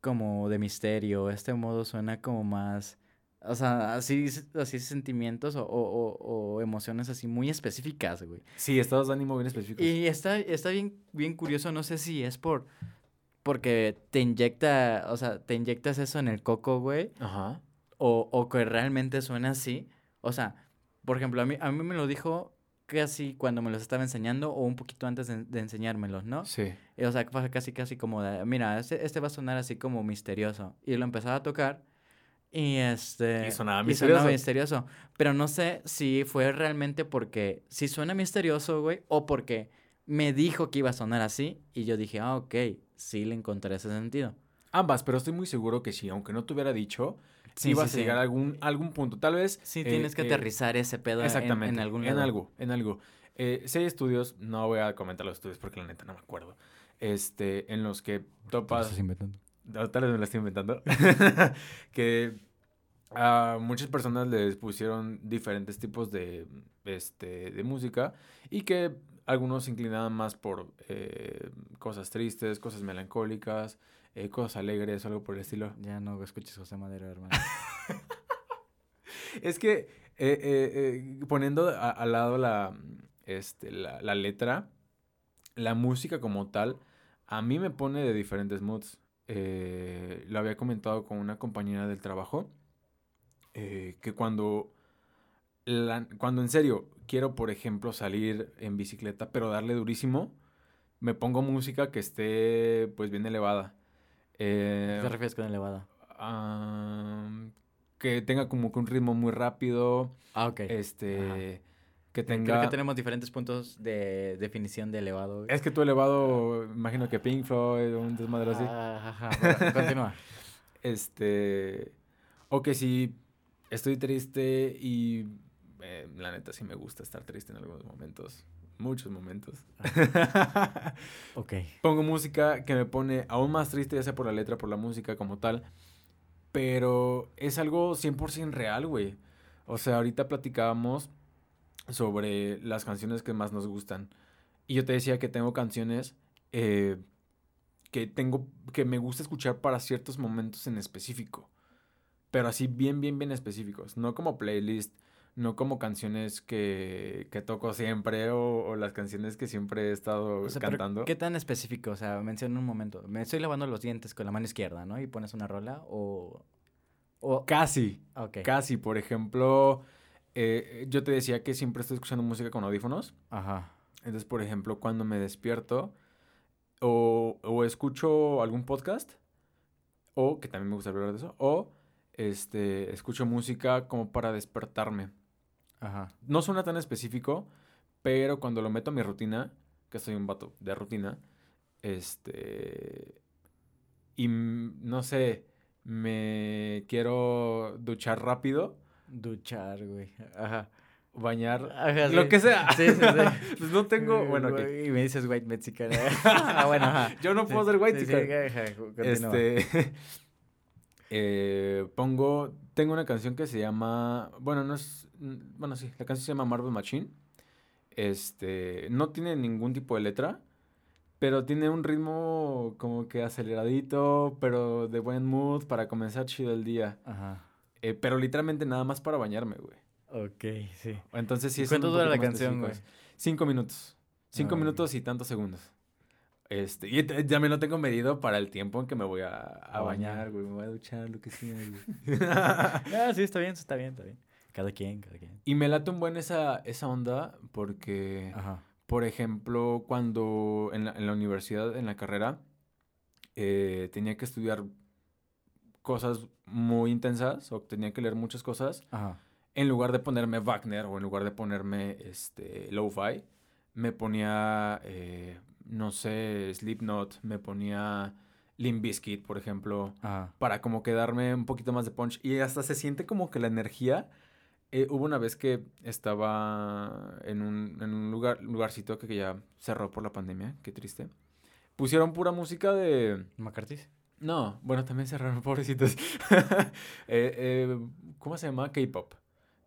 como de misterio, este modo suena como más, o sea, así, así sentimientos o, o, o- emociones así muy específicas, güey. Sí, estados de ánimo bien específicos. Y está, está bien, bien curioso, no sé si es por, porque te inyecta, o sea, te inyectas eso en el coco, güey, Ajá. o, o que realmente suena así. O sea, por ejemplo, a mí, a mí me lo dijo casi cuando me los estaba enseñando o un poquito antes de, de enseñármelos, ¿no? Sí. Y, O sea, fue casi, casi como de, mira, este, este va a sonar así como misterioso. Y lo empezaba a tocar y este... Y sonaba y misterioso. misterioso. Pero no sé si fue realmente porque, si suena misterioso, güey, o porque me dijo que iba a sonar así y yo dije, ah, ok, sí le encontré ese sentido. Ambas, pero estoy muy seguro que sí, aunque no te hubiera dicho, Sí, ibas sí, a llegar sí. a algún, algún punto. Tal vez... Sí, eh, tienes que eh, aterrizar ese pedo en- Exactamente. en, algún En algo, en algo. Eh, si hay estudios, no voy a comentar los estudios porque la neta no me acuerdo. Este, en los que topas. inventando. Tal vez me la estoy inventando. que a muchas personas les pusieron diferentes tipos de, este, de música y que algunos se inclinaban más por eh, cosas tristes, cosas melancólicas, eh, cosas alegres algo por el estilo. Ya no escuches José Madero, hermano. Es que eh, poniendo al lado la, este, la, la letra, la música como tal, a mí me pone de diferentes moods. Eh, lo había comentado con una compañera del trabajo, eh, que cuando, la- cuando en serio quiero, por ejemplo, salir en bicicleta, pero darle durísimo, me pongo música que esté pues bien elevada. ¿Qué Eh, te refieres con elevada? Que tenga como que un ritmo muy rápido, Ah, ok. este, que Creo tenga... que tenemos diferentes puntos de definición de elevado. güey. Es que tú elevado, imagino que Pink Floyd, un desmadre así. Ah, ajá, bueno, continúa. Este, o que si estoy triste y eh, la neta sí me gusta estar triste en algunos momentos, muchos momentos. Ok. Pongo música que me pone aún más triste, ya sea por la letra, por la música como tal. Pero es algo 100% real, güey. O sea, ahorita platicábamos sobre las canciones que más nos gustan. Y yo te decía que tengo canciones eh, que tengo, que me gusta escuchar para ciertos momentos en específico. Pero así bien, bien, bien específicos. No como playlist, no como canciones que, que toco siempre o, o las canciones que siempre he estado O sea, pero cantando. ¿Qué tan específico? O sea, menciona un momento. Me estoy lavando los dientes con la mano izquierda, ¿no? Y pones una rola o... o... Casi, Ok. casi. Por ejemplo, eh, yo te decía que siempre estoy escuchando música con audífonos. Ajá. Entonces, por ejemplo, cuando me despierto o, o escucho algún podcast, o que también me gusta hablar de eso, o este, escucho música como para despertarme. Ajá. No suena tan específico, pero cuando lo meto a mi rutina, que soy un vato de rutina, este. Y mm, no sé, me quiero duchar rápido, Duchar, güey. Ajá. bañar, Ajá, lo que sea. Sí, sí, sí. pues no tengo, bueno, ok. Y me dices white mexican. ah, bueno, ajá. Yo no puedo ser white continúa. Este. eh, pongo. Tengo una canción que se llama. Bueno, no es. Bueno, sí, la canción se llama Marvel Machine. Este. No tiene ningún tipo de letra. Pero tiene un ritmo como que aceleradito, pero de buen mood para comenzar chido el día. Ajá. Eh, pero literalmente nada más para bañarme, güey. Ok, sí. Entonces sí ¿Y son cuánto dura la canción, güey? Cinco minutos. Cinco minutos y tantos segundos. Este, y también lo tengo medido para el tiempo en que me voy a, bañar. bañar, güey. Me voy a duchar, lo que sea, güey. Ah, sí, está bien, está bien, está bien. Cada quien, cada quien. y me late un buen esa, esa onda porque, Ajá. por ejemplo, cuando en la, en la universidad, en la carrera, eh, tenía que estudiar cosas muy intensas o tenía que leer muchas cosas. Ajá. en lugar de ponerme Wagner o en lugar de ponerme este lo-fi, me ponía, eh, no sé, Slipknot, me ponía Limp Bizkit, por ejemplo, Ajá. para como quedarme un poquito más de punch. Y hasta se siente como que la energía. eh, hubo una vez que estaba en un, en un lugar, lugarcito que, que ya cerró por la pandemia, qué triste. Pusieron pura música de... ¿McCarthy? No, bueno, también cerraron, pobrecitos. Eh, eh, ¿Cómo se llama? K-pop.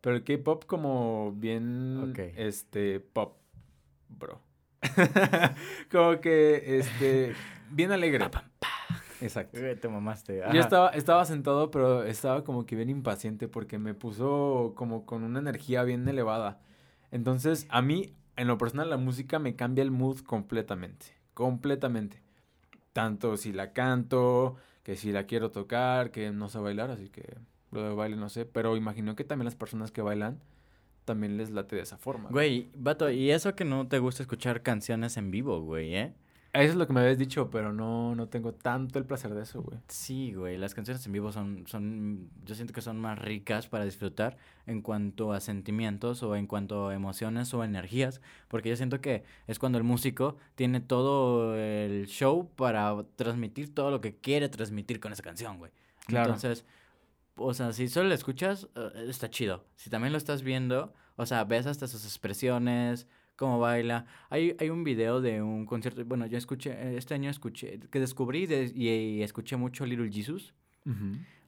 Pero el K-pop como bien, este, pop, bro. como que, este, bien alegre. Exacto. Te mamaste. Yo estaba, estaba sentado, pero estaba como que bien impaciente porque me puso como con una energía bien elevada. Entonces, a mí, en lo personal, la música me cambia el mood completamente. Completamente. Tanto si la canto, que si la quiero tocar, que no sé bailar, así que lo de baile no sé. Pero imagino que también las personas que bailan también les late de esa forma. Güey, vato, y eso que no te gusta escuchar canciones en vivo, güey, ¿eh? Eso es lo que me habías dicho, pero no, no tengo tanto el placer de eso, güey. Sí, güey, las canciones en vivo son, son, yo siento que son más ricas para disfrutar en cuanto a sentimientos o en cuanto a emociones o energías, porque yo siento que es cuando el músico tiene todo el show para transmitir todo lo que quiere transmitir con esa canción, güey. Claro. Entonces, o sea, si solo la escuchas, eh, está chido. Si también lo estás viendo, o sea, ves hasta sus expresiones, cómo baila. Hay, hay un video de un concierto, bueno, yo escuché, este año escuché, que descubrí de- y, y escuché mucho Little Jesus.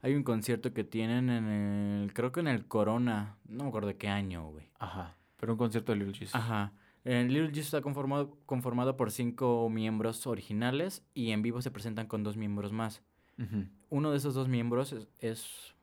Hay un concierto que tienen en el, creo que en el Corona, no me acuerdo de qué año, güey. Ajá. Pero un concierto de Lil Jesus. Ajá. El Little Jesus está conformado, conformado por cinco miembros originales y en vivo se presentan con dos miembros más. Ujú. Uno de esos dos miembros es, es,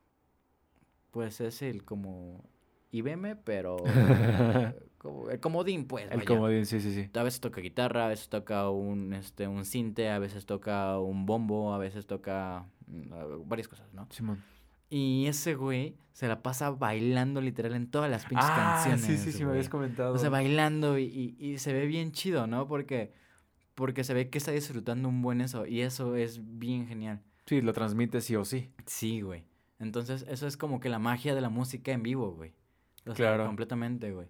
pues es el como IBM, pero como, el comodín, pues. El vaya. comodín, sí, sí, sí. A veces toca guitarra, a veces toca un, este, un cinte, a veces toca un bombo, a veces toca mm, varias cosas, ¿no? Simón. Y ese güey se la pasa bailando literal en todas las pinches Ah, canciones. sí, sí, sí, me habías comentado. O sea, bailando y, y, y se ve bien chido, ¿no? Porque, porque se ve que está disfrutando un buen eso y eso es bien genial. Sí, lo transmite sí o sí. Sí, güey. Entonces, eso es como que la magia de la música en vivo, güey. O sea, Claro. completamente, güey.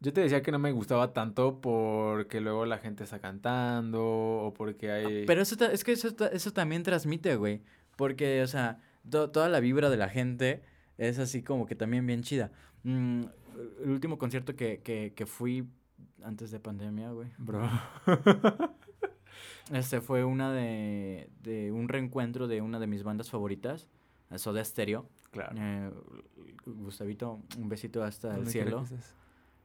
Yo te decía que no me gustaba tanto porque luego la gente está cantando o porque hay... Ah, Pero eso es que eso, eso también transmite, güey. Porque, o sea, to- toda la vibra de la gente es así como que también bien chida. Mm, el último concierto que, que, que fui antes de pandemia, güey. Bro. Este fue una de, de un reencuentro de una de mis bandas favoritas, Soda Stereo. claro. Eh, Gustavito, un besito hasta el ¿Dónde quiera cielo. estés?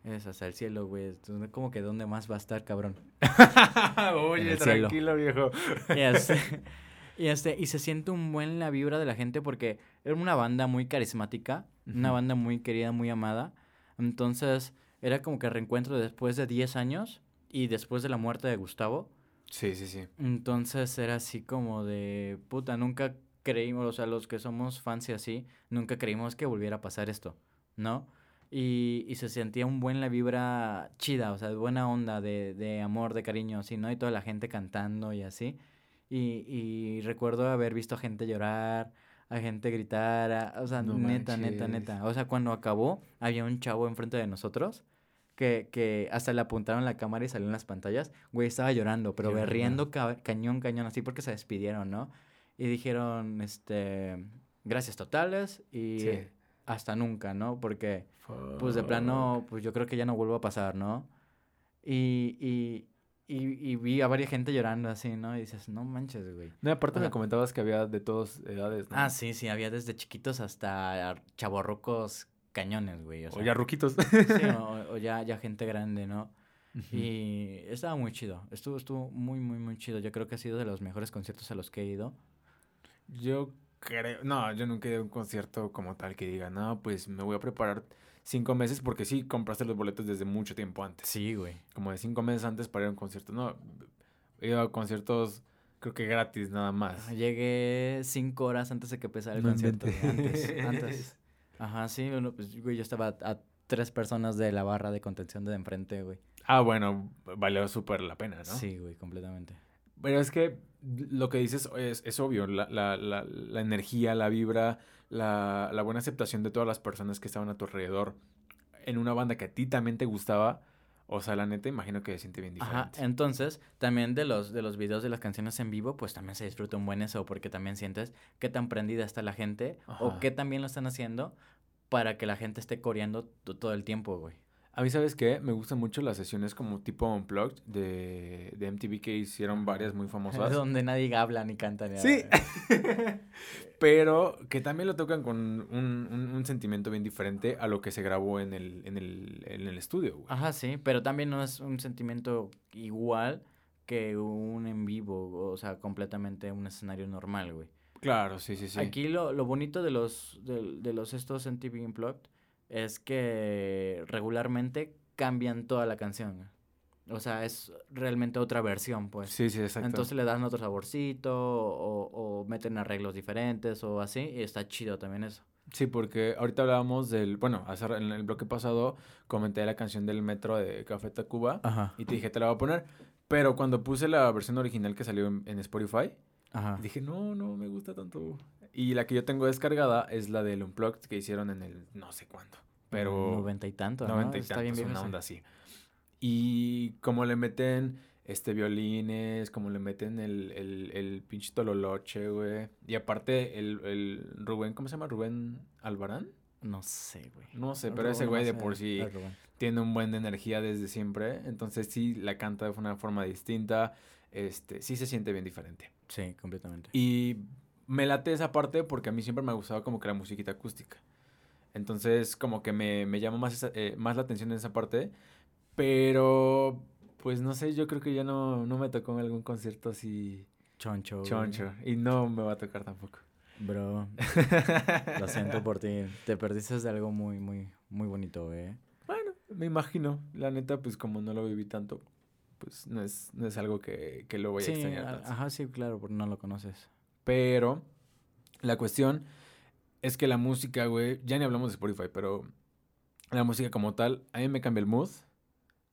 Es hasta el cielo, güey. Como que dónde más va a estar, cabrón. Oye, cielo. tranquilo, viejo. Y este, y este, y se siente un buen la vibra de la gente porque era una banda muy carismática, una banda muy querida, muy amada. Entonces, era como que reencuentro después de 10 años y después de la muerte de Gustavo. Sí, sí, sí. Entonces era así como de, puta, nunca creímos, o sea, los que somos fans y así, nunca creímos que volviera a pasar esto, ¿no? Y, y se sentía un buen la vibra chida, o sea, de buena onda, de, de amor, de cariño, así, ¿no? Y toda la gente cantando y así. Y, y recuerdo haber visto a gente llorar, a gente gritar, a- o sea, No neta, neta, neta. O sea, cuando acabó, había un chavo enfrente de nosotros que, que hasta le apuntaron la cámara y salió en las pantallas. Güey, estaba llorando, pero Llorando. berriendo ca- cañón, cañón, así porque se despidieron, ¿no? Y dijeron, este, gracias totales y Sí. Hasta nunca, ¿no? Porque, pues de plano, pues yo creo que ya no vuelvo a pasar, ¿no? Y, y, y, y vi a varias gente llorando así, ¿no? Y dices, no manches, güey. No, aparte o me comentabas que había de todas edades, ¿no? Ah, sí, sí, había desde chiquitos hasta chavorrucos cañones, güey. O, O sea, ya ruquitos. sí, o, o ya, ya gente grande, ¿no? Ujú. Y estaba muy chido. Estuvo, estuvo muy, muy, muy chido. Yo creo que ha sido de los mejores conciertos a los que he ido. Yo creo, no, yo nunca he ido a un concierto como tal que diga, no, pues me voy a preparar cinco meses porque sí, compraste los boletos desde mucho tiempo antes. Sí, güey. Como de cinco meses antes para ir a un concierto. No, he ido a conciertos, creo que gratis nada más. Llegué cinco horas antes de que empezara el No concierto. Antes, antes. Ajá, sí, bueno, pues, güey, yo estaba a, a tres personas de la barra de contención de enfrente, güey. Ah, bueno, valió súper la pena, ¿no? Sí, güey, completamente. Pero es que lo que dices es, es obvio, la, la, la, la energía, la vibra, la, la buena aceptación de todas las personas que estaban a tu alrededor en una banda que a ti también te gustaba. O sea, la neta, imagino que se siente bien Ajá, diferente. entonces también de los, de los videos de las canciones en vivo, pues también se disfruta un buen eso, porque también sientes qué tan prendida está la gente o qué tan bien lo están haciendo para que la gente esté coreando to- todo el tiempo, güey. A mí, ¿sabes qué? Me gustan mucho las sesiones como tipo Unplugged de, de MTV que hicieron varias muy famosas. Donde nadie habla ni canta ni Sí. Pero que también lo tocan con un, un- un sentimiento bien diferente a lo que se grabó en el, en el, en el estudio, güey. Ajá, sí, pero también no es un sentimiento igual que un en vivo, o sea, completamente un escenario normal, güey. Claro, sí, sí, sí. Aquí lo, lo bonito de los, de, de los estos en TV Unplugged es que regularmente cambian toda la canción. O sea, es realmente otra versión, pues. Sí, sí, exacto. Entonces le dan otro saborcito o, o meten arreglos diferentes o así y está chido también eso. Sí, porque ahorita hablábamos del, bueno, hace, en el bloque pasado comenté la canción del metro de Café Tacuba Ajá. y te dije, te la voy a poner, Pero cuando puse la versión original que salió en, en Spotify, Ajá. dije, no, no me gusta tanto. Y la que yo tengo descargada es la del Unplugged que hicieron en el no sé cuándo. Pero... Noventa y tanto, ¿no? Noventa y Está tantos, bien viejo una ese. onda así. Y como le meten este violines, como le meten el, el, el pinche tololoche, güey. Y aparte el, el Rubén, ¿cómo se llama? Rubén Albarán. No sé, güey. No sé, pero ese no güey de por sí Rubén. tiene un buen de energía desde siempre. Entonces sí la canta de una forma distinta. Este, sí se siente bien diferente. Sí, completamente. Y me late esa parte porque a mí siempre me ha gustado como que la musiquita acústica. Entonces, como que me, me llama más, esa- eh, más la atención en esa parte. Pero, pues no sé, yo creo que ya no, no me tocó en algún concierto así Choncho. güey. choncho. Y no me va a tocar tampoco. Bro, lo siento por ti. Te perdiste de algo muy, muy, muy bonito, güey. Bueno, me imagino. La neta, pues como no lo viví tanto, pues no es, no es algo que, que lo voy a Sí, extrañar tanto. ajá, sí, claro, porque no lo conoces. Pero la cuestión es que la música, güey, ya ni hablamos de Spotify, pero la música como tal, a mí me cambia el mood.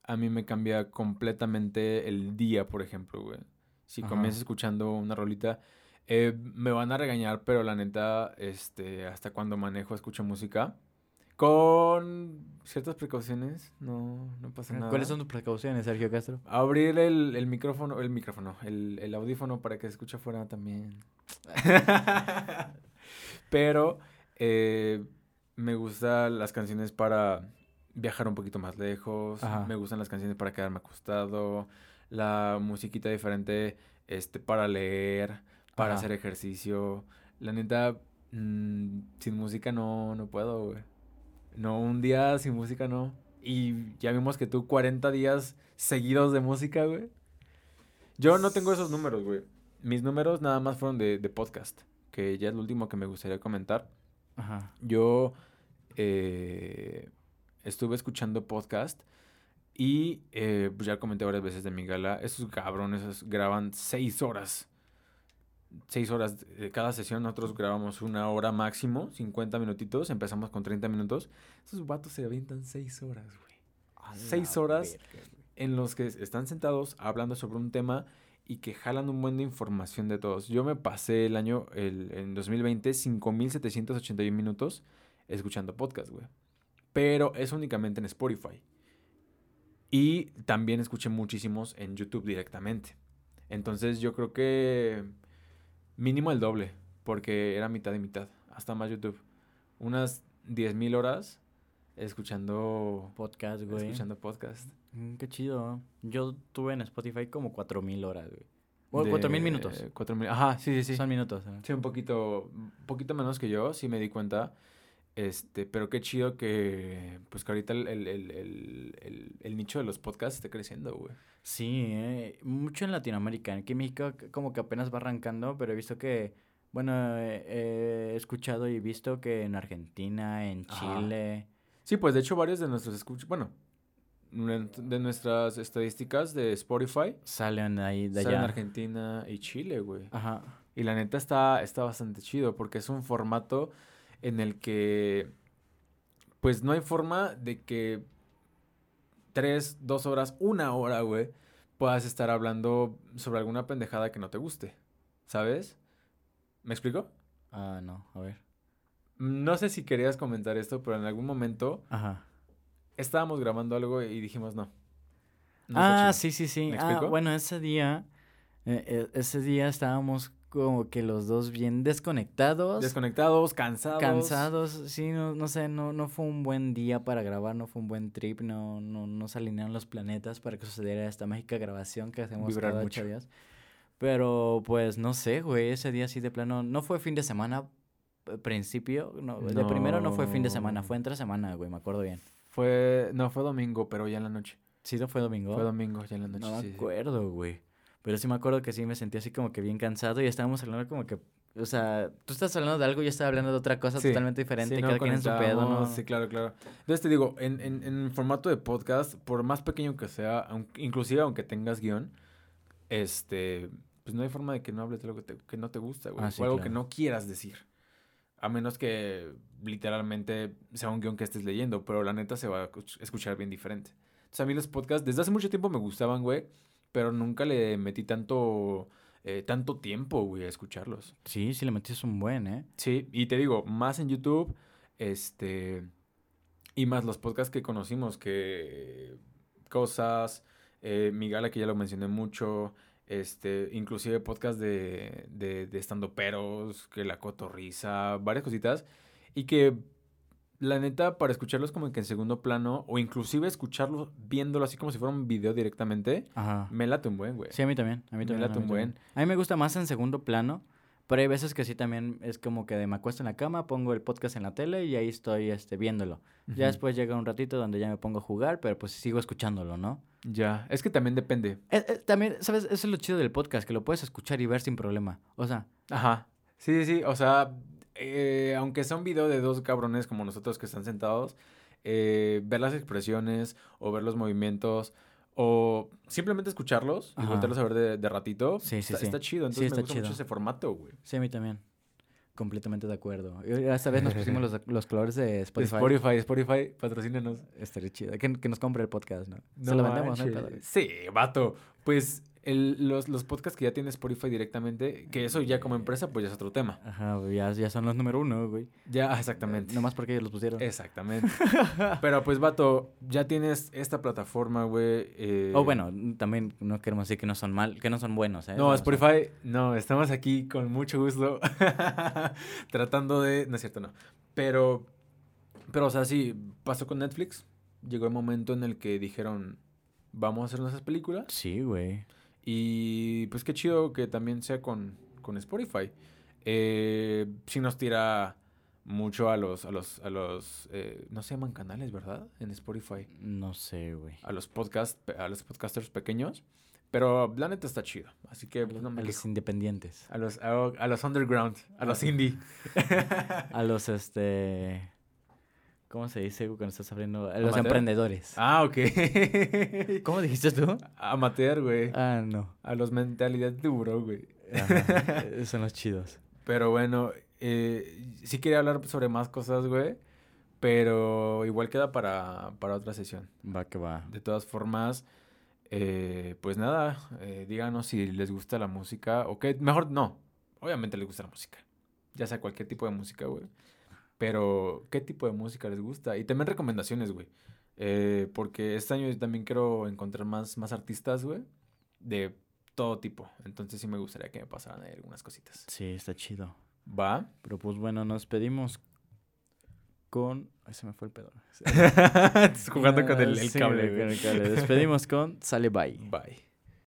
A mí me cambia completamente el día, por ejemplo, güey. Si Ajá. comienzo escuchando una rolita, eh, me van a regañar, pero la neta, este, hasta cuando manejo, escucho música. Con ciertas precauciones, no, no pasa nada. ¿Cuáles son tus precauciones, Sergio Castro? Abrir el, el micrófono, el micrófono, el, el audífono para que se escuche afuera también. Pero eh, me gustan las canciones para viajar un poquito más lejos. Ajá. Me gustan las canciones para quedarme acostado. La musiquita diferente este, para leer, para Ajá. hacer ejercicio. La neta, mm, sin música no, no puedo, güey. No, un día sin música no. Y ya vimos que tú 40 días seguidos de música, güey. Yo no tengo esos números, güey. Mis números nada más fueron de, de podcast, que ya es lo último que me gustaría comentar. Ajá. Yo eh, estuve escuchando podcast y eh, pues ya comenté varias veces de mi gala. Esos cabrones esos graban seis horas. Seis horas de cada sesión. Nosotros grabamos una hora máximo, 50 minutitos. Empezamos con 30 minutos. Esos vatos se avientan seis horas, güey. A Seis horas verga. En los que están sentados hablando sobre un tema y que jalan un buen de información de todos. Yo me pasé el año, el, en 2020, 5.781 minutos escuchando podcast, güey. Pero es únicamente en Spotify. Y también escuché muchísimos en YouTube directamente. Entonces yo creo que mínimo el doble, porque era mitad y mitad, hasta más YouTube. Unas 10.000 horas escuchando, Podcast, güey. escuchando podcast. Mm, qué chido. Yo tuve en Spotify como 4000 horas, güey. O De- 4000 minutos. cuatro mil- Ajá, sí, sí, sí. Son minutos. ¿eh? Sí, un poquito, un poquito menos que yo, sí me di cuenta. Este, pero qué chido que, pues que ahorita el, el, el, el, nicho de los podcasts esté creciendo, güey. Sí, eh, mucho en Latinoamérica. Aquí en México como que apenas va arrancando, pero he visto que, bueno, eh, he escuchado y visto que en Argentina, en Ajá. Chile, Sí, pues de hecho varios de nuestros escuchas, bueno, de nuestras estadísticas de Spotify, salen ahí de salen allá. Argentina y Chile, güey. Ajá. Y la neta está, está bastante chido porque es un formato en el que pues no hay forma de que tres, dos horas, una hora, güey, puedas estar hablando sobre alguna pendejada que no te guste. ¿Sabes? ¿Me explico? Ah, no, a ver. No sé si querías comentar esto, pero en algún momento Ajá. estábamos grabando algo y dijimos no. No ah, chido". sí, sí, sí. ¿Me Ah, bueno, ese día, eh, eh, ese día estábamos como que los dos bien desconectados. Desconectados, cansados. Cansados, sí, no, no sé, no, no fue un buen día para grabar, no fue un buen trip, no, no, no se alinearon los planetas para que sucediera esta mágica grabación que hacemos Vibrar cada mucho. ocho días. Pero pues no sé, güey, ese día sí de plano, no fue fin de semana, eh, principio, no, de primero no fue fin de semana, fue entre semana, güey, me acuerdo bien. Fue, no, fue domingo, pero ya en la noche. Sí, no fue domingo. Fue domingo, ya en la noche. No me sí, acuerdo, güey. Pero sí me acuerdo que sí me sentí así como que bien cansado y estábamos hablando como que, o sea, tú estás hablando de algo y yo estaba hablando de otra cosa Sí, totalmente diferente, Sí, no cada quien en su pedo, ¿no? Sí, claro, claro. Entonces te digo, en, en, en formato de podcast, por más pequeño que sea, aunque- inclusive aunque tengas guion, este, pues no hay forma de que no hables de algo que, te- que no te gusta, güey. Ah, sí, o algo que no quieras decir. A menos que literalmente sea un guion que estés leyendo, pero la neta se va a escuch- escuchar bien diferente. Entonces a mí los podcasts desde hace mucho tiempo me gustaban, güey, pero nunca le metí tanto, eh, tanto tiempo, güey, a escucharlos. Sí, sí le metiste un buen, ¿eh? Sí, y te digo, más en YouTube, este, y más los podcasts que conocimos, que cosas, eh, Migala, que ya lo mencioné mucho, este, inclusive podcast de, de, de estando peros, que la cotorriza, varias cositas, y que la neta, para escucharlos como que en segundo plano, o inclusive escucharlos viéndolo así como si fuera un video directamente, Ajá. me late un buen, güey. Sí, a mí también. A mí Me también. late a mí un también. buen. A mí me gusta más en segundo plano, pero hay veces que sí también es como que me acuesto en la cama, pongo el podcast en la tele y ahí estoy este, viéndolo. Ya después llega un ratito donde ya me pongo a jugar, pero pues sigo escuchándolo, ¿no? Ya, es que también depende. Eh, eh, también, ¿sabes? Eso es lo chido del podcast, que lo puedes escuchar y ver sin problema. O sea, Ajá. Sí, sí, sí. O sea, eh, aunque sea un video de dos cabrones como nosotros que están sentados, eh, ver las expresiones o ver los movimientos o simplemente escucharlos y Ajá. volverlos a ver de, de ratito, Sí, sí, está, sí. está chido. Entonces está me gusta chido. mucho ese formato, güey. sí, a mí también. Completamente de acuerdo. Esta vez nos pusimos los, los colores de Spotify. Spotify, Spotify, patrocínenos. Estaría chido. Que, que nos compre el podcast, ¿no? No Se lo vendemos, ¿no? manches. pedo. Sí, vato. Pues el- los, los podcasts que ya tiene Spotify directamente, que eso ya como empresa, pues ya es otro tema. Ajá, ya, ya son los número uno, güey. Ya, exactamente. Nomás porque ellos los pusieron. Exactamente. Pero pues, vato, ya tienes esta plataforma, güey. eh, O bueno, también no queremos decir que no son mal, que no son buenos, ¿eh? No, Spotify, no, estamos aquí con mucho gusto tratando de... No es cierto, no. Pero, pero, o sea, sí, pasó con Netflix. Llegó el momento en el que dijeron, vamos a hacer nuestras películas. Sí, güey. Y pues qué chido que también sea con, con Spotify. Eh, sí nos tira mucho a los, a los, a los, eh, no se llaman canales, ¿verdad? En Spotify. No sé, güey. A los podcast, a los podcasters pequeños. Pero la neta está chido. Así que pues, no A me los quejo. independientes. A los, a, a los underground, a los indie. A los, este... ¿Cómo se dice güey, cuando estás abriendo? A los ¿Amateur? emprendedores. Ah, ok. ¿Cómo dijiste tú? Amateur, güey. Ah, no. A los mentalidad duro, güey. Ajá, esos son los chidos. Pero bueno, eh, sí quería hablar sobre más cosas, güey. Pero igual queda para, para otra sesión. Va que va. De todas formas, eh, pues nada, eh, díganos si les gusta la música o qué. Mejor no, obviamente les gusta la música. Ya sea cualquier tipo de música, güey. Pero, ¿qué tipo de música les gusta? Y también recomendaciones, güey. Eh, porque este año yo también quiero encontrar más, más artistas, güey. De todo tipo. Entonces sí me gustaría que me pasaran ahí algunas cositas. Sí, está chido. ¿Va? Pero pues bueno, nos pedimos con... Ay, se me fue el pedo. Jugando con el, el Sí, cable, güey, con el cable. Despedimos con Sale Bye. Bye.